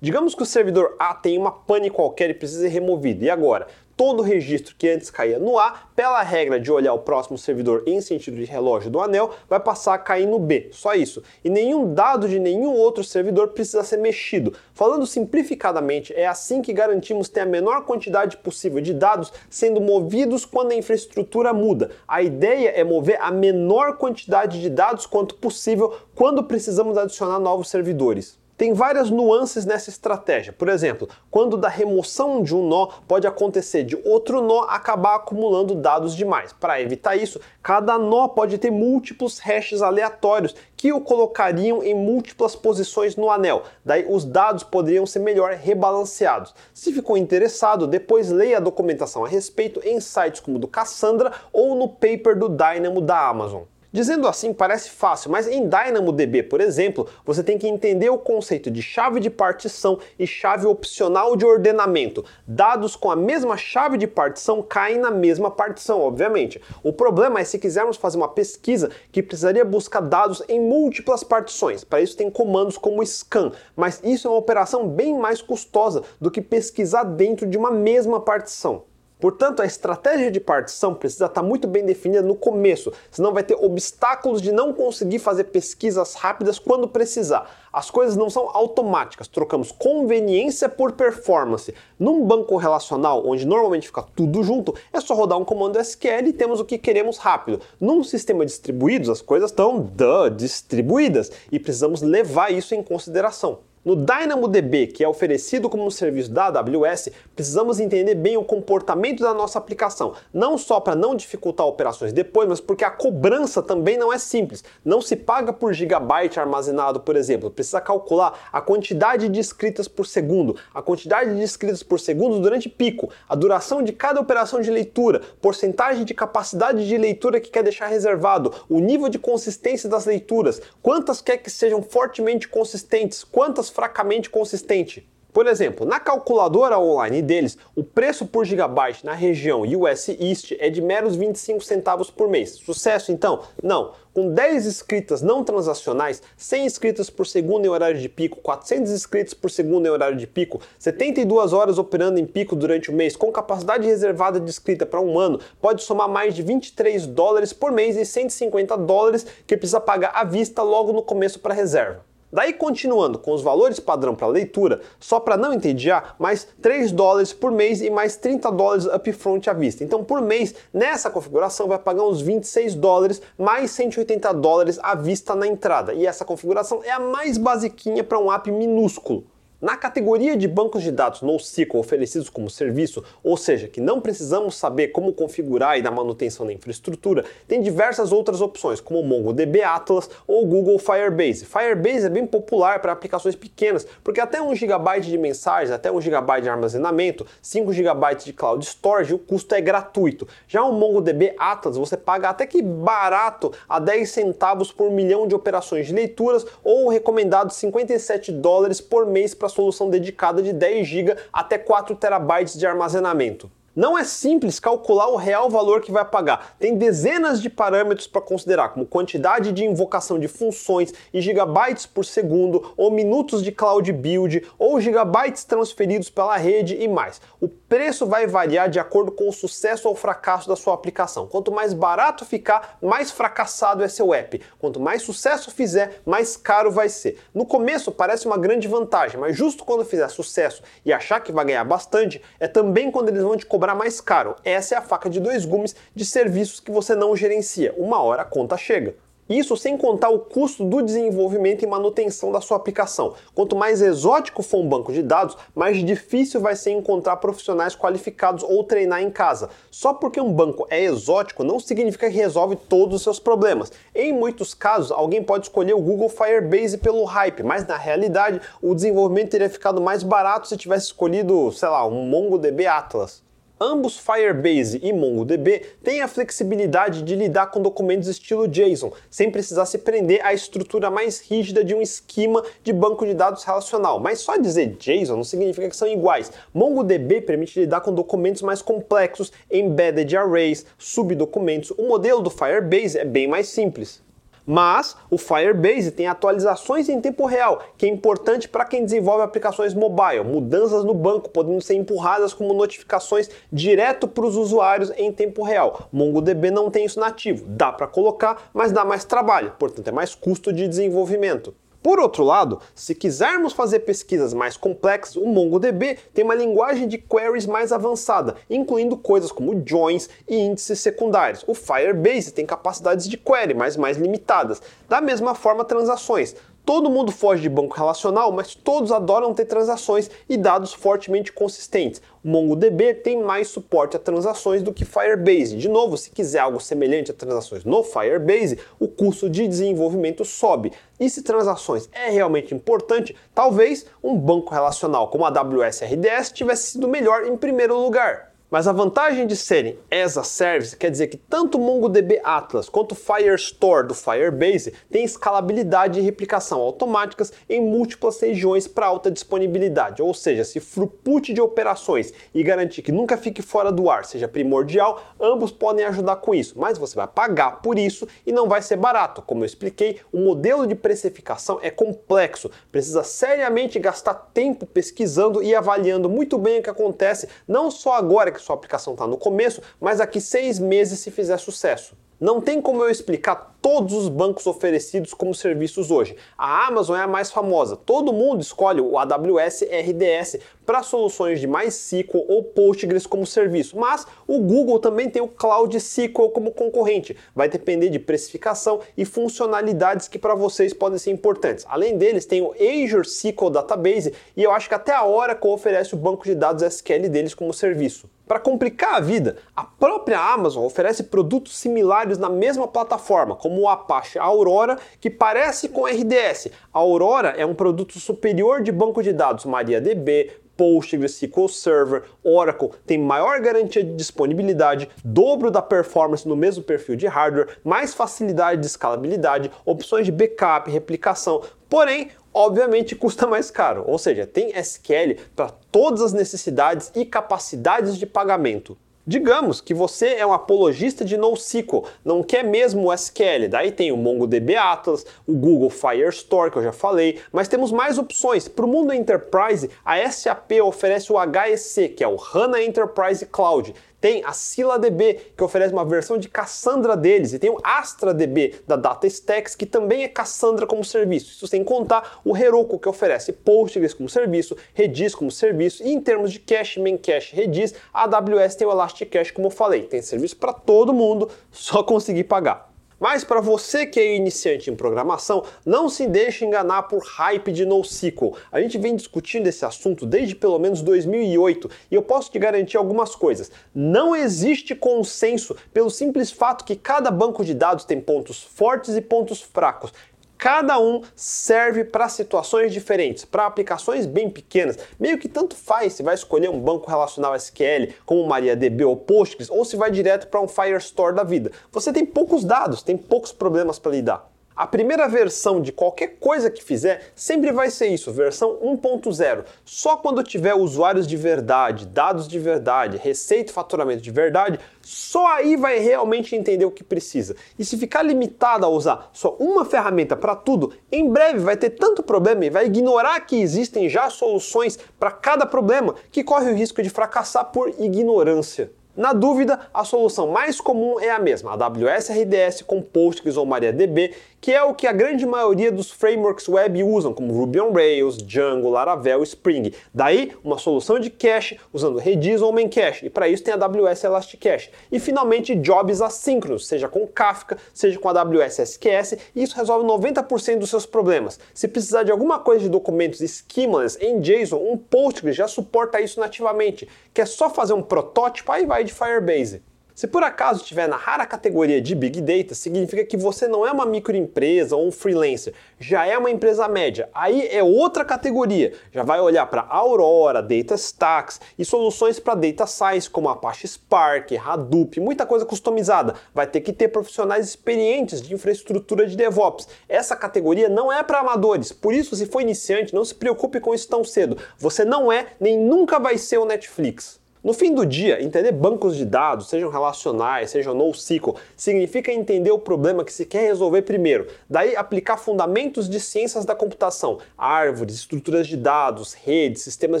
Digamos que o servidor A tem uma pane qualquer e precisa ser removido. E agora? Todo registro que antes caía no A, pela regra de olhar o próximo servidor em sentido de relógio do anel, vai passar a cair no B. Só isso. E nenhum dado de nenhum outro servidor precisa ser mexido. Falando simplificadamente, é assim que garantimos ter a menor quantidade possível de dados sendo movidos quando a infraestrutura muda. A ideia é mover a menor quantidade de dados quanto possível quando precisamos adicionar novos servidores. Tem várias nuances nessa estratégia. Por exemplo, quando da remoção de um nó pode acontecer de outro nó acabar acumulando dados demais. Para evitar isso, cada nó pode ter múltiplos hashes aleatórios que o colocariam em múltiplas posições no anel. Daí os dados poderiam ser melhor rebalanceados. Se ficou interessado, depois leia a documentação a respeito em sites como o do Cassandra ou no paper do Dynamo da Amazon. Dizendo assim parece fácil, mas em DynamoDB, por exemplo, você tem que entender o conceito de chave de partição e chave opcional de ordenamento. Dados com a mesma chave de partição caem na mesma partição, obviamente. O problema é se quisermos fazer uma pesquisa que precisaria buscar dados em múltiplas partições. Para isso tem comandos como scan, mas isso é uma operação bem mais custosa do que pesquisar dentro de uma mesma partição. Portanto, a estratégia de partição precisa estar muito bem definida no começo, senão vai ter obstáculos de não conseguir fazer pesquisas rápidas quando precisar. As coisas não são automáticas, trocamos conveniência por performance. Num banco relacional, onde normalmente fica tudo junto, é só rodar um comando SQL e temos o que queremos rápido. Num sistema distribuído, as coisas estão distribuídas e precisamos levar isso em consideração. No DynamoDB, que é oferecido como um serviço da AWS, precisamos entender bem o comportamento da nossa aplicação, não só para não dificultar operações depois, mas porque a cobrança também não é simples. Não se paga por gigabyte armazenado, por exemplo. Precisa calcular a quantidade de escritas por segundo, a quantidade de escritas por segundo durante pico, a duração de cada operação de leitura, porcentagem de capacidade de leitura que quer deixar reservado, o nível de consistência das leituras, quantas quer que sejam fortemente consistentes, quantas fracamente consistente. Por exemplo, na calculadora online deles, o preço por gigabyte na região US East é de meros 25 centavos por mês. Sucesso então? Não. Com 10 escritas não transacionais, 100 escritas por segundo em horário de pico, 400 escritas por segundo em horário de pico, 72 horas operando em pico durante o mês, com capacidade reservada de escrita para um ano, pode somar mais de 23 dólares por mês e 150 dólares que precisa pagar à vista logo no começo para reserva. Daí, continuando com os valores padrão para leitura, só para não entediar, mais 3 dólares por mês e mais 30 dólares upfront à vista. Então, por mês, nessa configuração, vai pagar uns 26 dólares mais 180 dólares à vista na entrada. E essa configuração é a mais basiquinha para um app minúsculo. Na categoria de bancos de dados NoSQL oferecidos como serviço, ou seja, que não precisamos saber como configurar e dar manutenção na infraestrutura, tem diversas outras opções, como o MongoDB Atlas ou Google Firebase. Firebase é bem popular para aplicações pequenas, porque até 1 GB de mensagens, até 1 GB de armazenamento, 5 GB de cloud storage, o custo é gratuito. Já o MongoDB Atlas você paga até que barato, a 10 centavos por milhão de operações de leituras ou o recomendado 57 dólares por mês para solução dedicada de 10 GB até 4 TB de armazenamento. Não é simples calcular o real valor que vai pagar. Tem dezenas de parâmetros para considerar, como quantidade de invocação de funções e gigabytes por segundo, ou minutos de cloud build, ou gigabytes transferidos pela rede e mais. O preço vai variar de acordo com o sucesso ou fracasso da sua aplicação. Quanto mais barato ficar, mais fracassado é seu app. Quanto mais sucesso fizer, mais caro vai ser. No começo parece uma grande vantagem, mas justo quando fizer sucesso e achar que vai ganhar bastante, é também quando eles vão te cobrar cobrar mais caro. Essa é a faca de dois gumes de serviços que você não gerencia. Uma hora a conta chega. Isso sem contar o custo do desenvolvimento e manutenção da sua aplicação. Quanto mais exótico for um banco de dados, mais difícil vai ser encontrar profissionais qualificados ou treinar em casa. Só porque um banco é exótico não significa que resolve todos os seus problemas. Em muitos casos, alguém pode escolher o Google Firebase pelo hype, mas na realidade o desenvolvimento teria ficado mais barato se tivesse escolhido, sei lá, um MongoDB Atlas. Ambos Firebase e MongoDB têm a flexibilidade de lidar com documentos estilo JSON, sem precisar se prender à estrutura mais rígida de um esquema de banco de dados relacional. Mas só dizer JSON não significa que são iguais. MongoDB permite lidar com documentos mais complexos, embedded arrays, subdocumentos. O modelo do Firebase é bem mais simples. Mas o Firebase tem atualizações em tempo real, que é importante para quem desenvolve aplicações mobile, mudanças no banco podendo ser empurradas como notificações direto para os usuários em tempo real. MongoDB não tem isso nativo, dá para colocar, mas dá mais trabalho, portanto é mais custo de desenvolvimento. Por outro lado, se quisermos fazer pesquisas mais complexas, o MongoDB tem uma linguagem de queries mais avançada, incluindo coisas como joins e índices secundários. O Firebase tem capacidades de query, mas mais limitadas. Da mesma forma, transações. Todo mundo foge de banco relacional, mas todos adoram ter transações e dados fortemente consistentes. O MongoDB tem mais suporte a transações do que Firebase. De novo, se quiser algo semelhante a transações no Firebase, o custo de desenvolvimento sobe. E se transações é realmente importante, talvez um banco relacional como a AWS RDS tivesse sido melhor em primeiro lugar. Mas a vantagem de serem as a service quer dizer que tanto o MongoDB Atlas quanto o Firestore do Firebase têm escalabilidade e replicação automáticas em múltiplas regiões para alta disponibilidade. Ou seja, se throughput de operações e garantir que nunca fique fora do ar seja primordial, ambos podem ajudar com isso. Mas você vai pagar por isso e não vai ser barato. Como eu expliquei, o modelo de precificação é complexo, precisa seriamente gastar tempo pesquisando e avaliando muito bem o que acontece, não só agora que sua aplicação está no começo, mas daqui seis meses se fizer sucesso. Não tem como eu explicar todos os bancos oferecidos como serviços hoje. A Amazon é a mais famosa. Todo mundo escolhe o AWS RDS para soluções de MySQL ou Postgres como serviço, mas o Google também tem o Cloud SQL como concorrente. Vai depender de precificação e funcionalidades que para vocês podem ser importantes. Além deles, tem o Azure SQL Database e eu acho que até a Oracle oferece o banco de dados SQL deles como serviço. Para complicar a vida, a própria Amazon oferece produtos similares na mesma plataforma, como o Apache Aurora, que parece com RDS. A Aurora é um produto superior de banco de dados MariaDB, PostgreSQL Server, Oracle tem maior garantia de disponibilidade, dobro da performance no mesmo perfil de hardware, mais facilidade de escalabilidade, opções de backup, replicação. Porém, obviamente custa mais caro, ou seja, tem SQL para todas as necessidades e capacidades de pagamento. Digamos que você é um apologista de NoSQL, não quer mesmo o SQL, daí tem o MongoDB Atlas, o Google Firestore, que eu já falei, mas temos mais opções. Para o mundo Enterprise, a SAP oferece o HEC, que é o HANA Enterprise Cloud. Tem a ScyllaDB, que oferece uma versão de Cassandra deles, e tem o AstraDB da DataStax, que também é Cassandra como serviço. Isso sem contar o Heroku, que oferece Postgres como serviço, Redis como serviço, e em termos de cache, Memcache, Redis, a AWS tem o Elasticcache, como eu falei. Tem serviço para todo mundo, só conseguir pagar. Mas para você que é iniciante em programação, não se deixe enganar por hype de NoSQL. A gente vem discutindo esse assunto desde pelo menos 2008 e eu posso te garantir algumas coisas. Não existe consenso pelo simples fato que cada banco de dados tem pontos fortes e pontos fracos. Cada um serve para situações diferentes, para aplicações bem pequenas. Meio que tanto faz se vai escolher um banco relacional SQL como MariaDB ou Postgres ou se vai direto para um Firestore da vida. Você tem poucos dados, tem poucos problemas para lidar. A primeira versão de qualquer coisa que fizer sempre vai ser isso, versão 1.0. Só quando tiver usuários de verdade, dados de verdade, receita e faturamento de verdade, só aí vai realmente entender o que precisa. E se ficar limitado a usar só uma ferramenta para tudo, em breve vai ter tanto problema e vai ignorar que existem já soluções para cada problema que corre o risco de fracassar por ignorância. Na dúvida, a solução mais comum é a mesma, a AWS RDS com Postgres ou MariaDB, que é o que a grande maioria dos frameworks web usam, como Ruby on Rails, Django, Laravel, Spring. Daí, uma solução de cache usando Redis ou Memcache, e para isso tem a AWS Elasticache. E finalmente, jobs assíncronos, seja com Kafka, seja com a AWS SQS, e isso resolve 90% dos seus problemas. Se precisar de alguma coisa de documentos schemaless em JSON, um Postgres já suporta isso nativamente, que é só fazer um protótipo, aí vai de Firebase. Se por acaso estiver na rara categoria de Big Data, significa que você não é uma microempresa ou um freelancer, já é uma empresa média. Aí é outra categoria, já vai olhar para Aurora, Data Stacks e soluções para Data Science como Apache Spark, Hadoop, muita coisa customizada. Vai ter que ter profissionais experientes de infraestrutura de DevOps. Essa categoria não é para amadores, por isso se for iniciante, não se preocupe com isso tão cedo. Você não é nem nunca vai ser o Netflix. No fim do dia, entender bancos de dados, sejam relacionais, sejam NoSQL, significa entender o problema que se quer resolver primeiro. Daí aplicar fundamentos de ciências da computação, árvores, estruturas de dados, redes, sistemas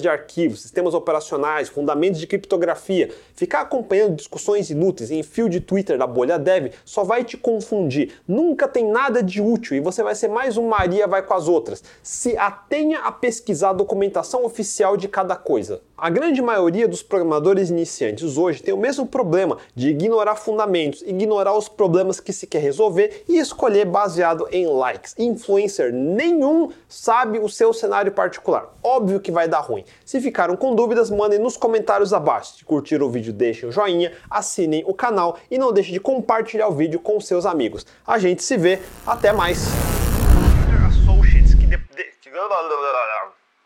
de arquivos, sistemas operacionais, fundamentos de criptografia. Ficar acompanhando discussões inúteis em fio de Twitter da bolha dev só vai te confundir. Nunca tem nada de útil e você vai ser mais um Maria vai com as outras. Se atenha a pesquisar a documentação oficial de cada coisa. A grande maioria dos programadores iniciantes hoje tem o mesmo problema de ignorar fundamentos, ignorar os problemas que se quer resolver e escolher baseado em likes. Influencer nenhum sabe o seu cenário particular. Óbvio que vai dar ruim. Se ficaram com dúvidas, mandem nos comentários abaixo. Se curtiram o vídeo, deixem o joinha, assinem o canal e não deixem de compartilhar o vídeo com seus amigos. A gente se vê, até mais!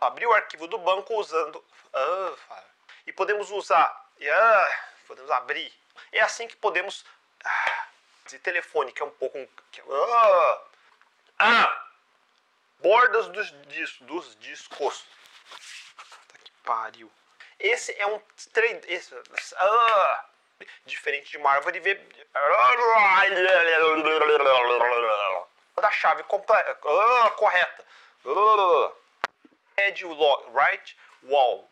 Abriu o arquivo do banco usando ah, e podemos usar, ah, podemos abrir. É assim que podemos. Ah, de telefone, que é um pouco. Ah, ah, bordas dos, dis, dos discos. Tá que pariu. Esse é um trade. Esse, ah, diferente de uma árvore ver da chave completa, ah, correta. Head log, right Wall.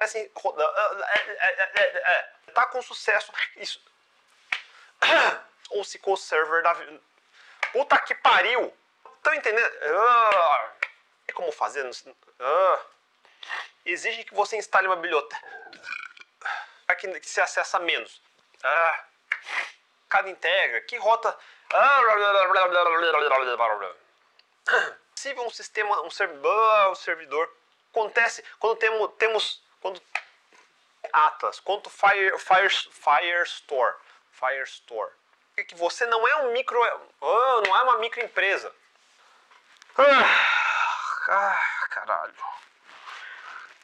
Assim, tá com sucesso. Isso. Ou SQL Server da. Puta que pariu! Estão entendendo? É como fazer? Exige que você instale uma biblioteca. Para que se acessa menos. Cada integra. Que rota possível um sistema, um servidor. Acontece quando temos, temos quando Atlas, quanto Fire, Fire, Firestore, Firestore. Que você não é um micro, oh, não é uma microempresa. Ah, ah, caralho.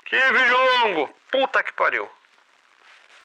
Que vídeo longo. Puta que pariu.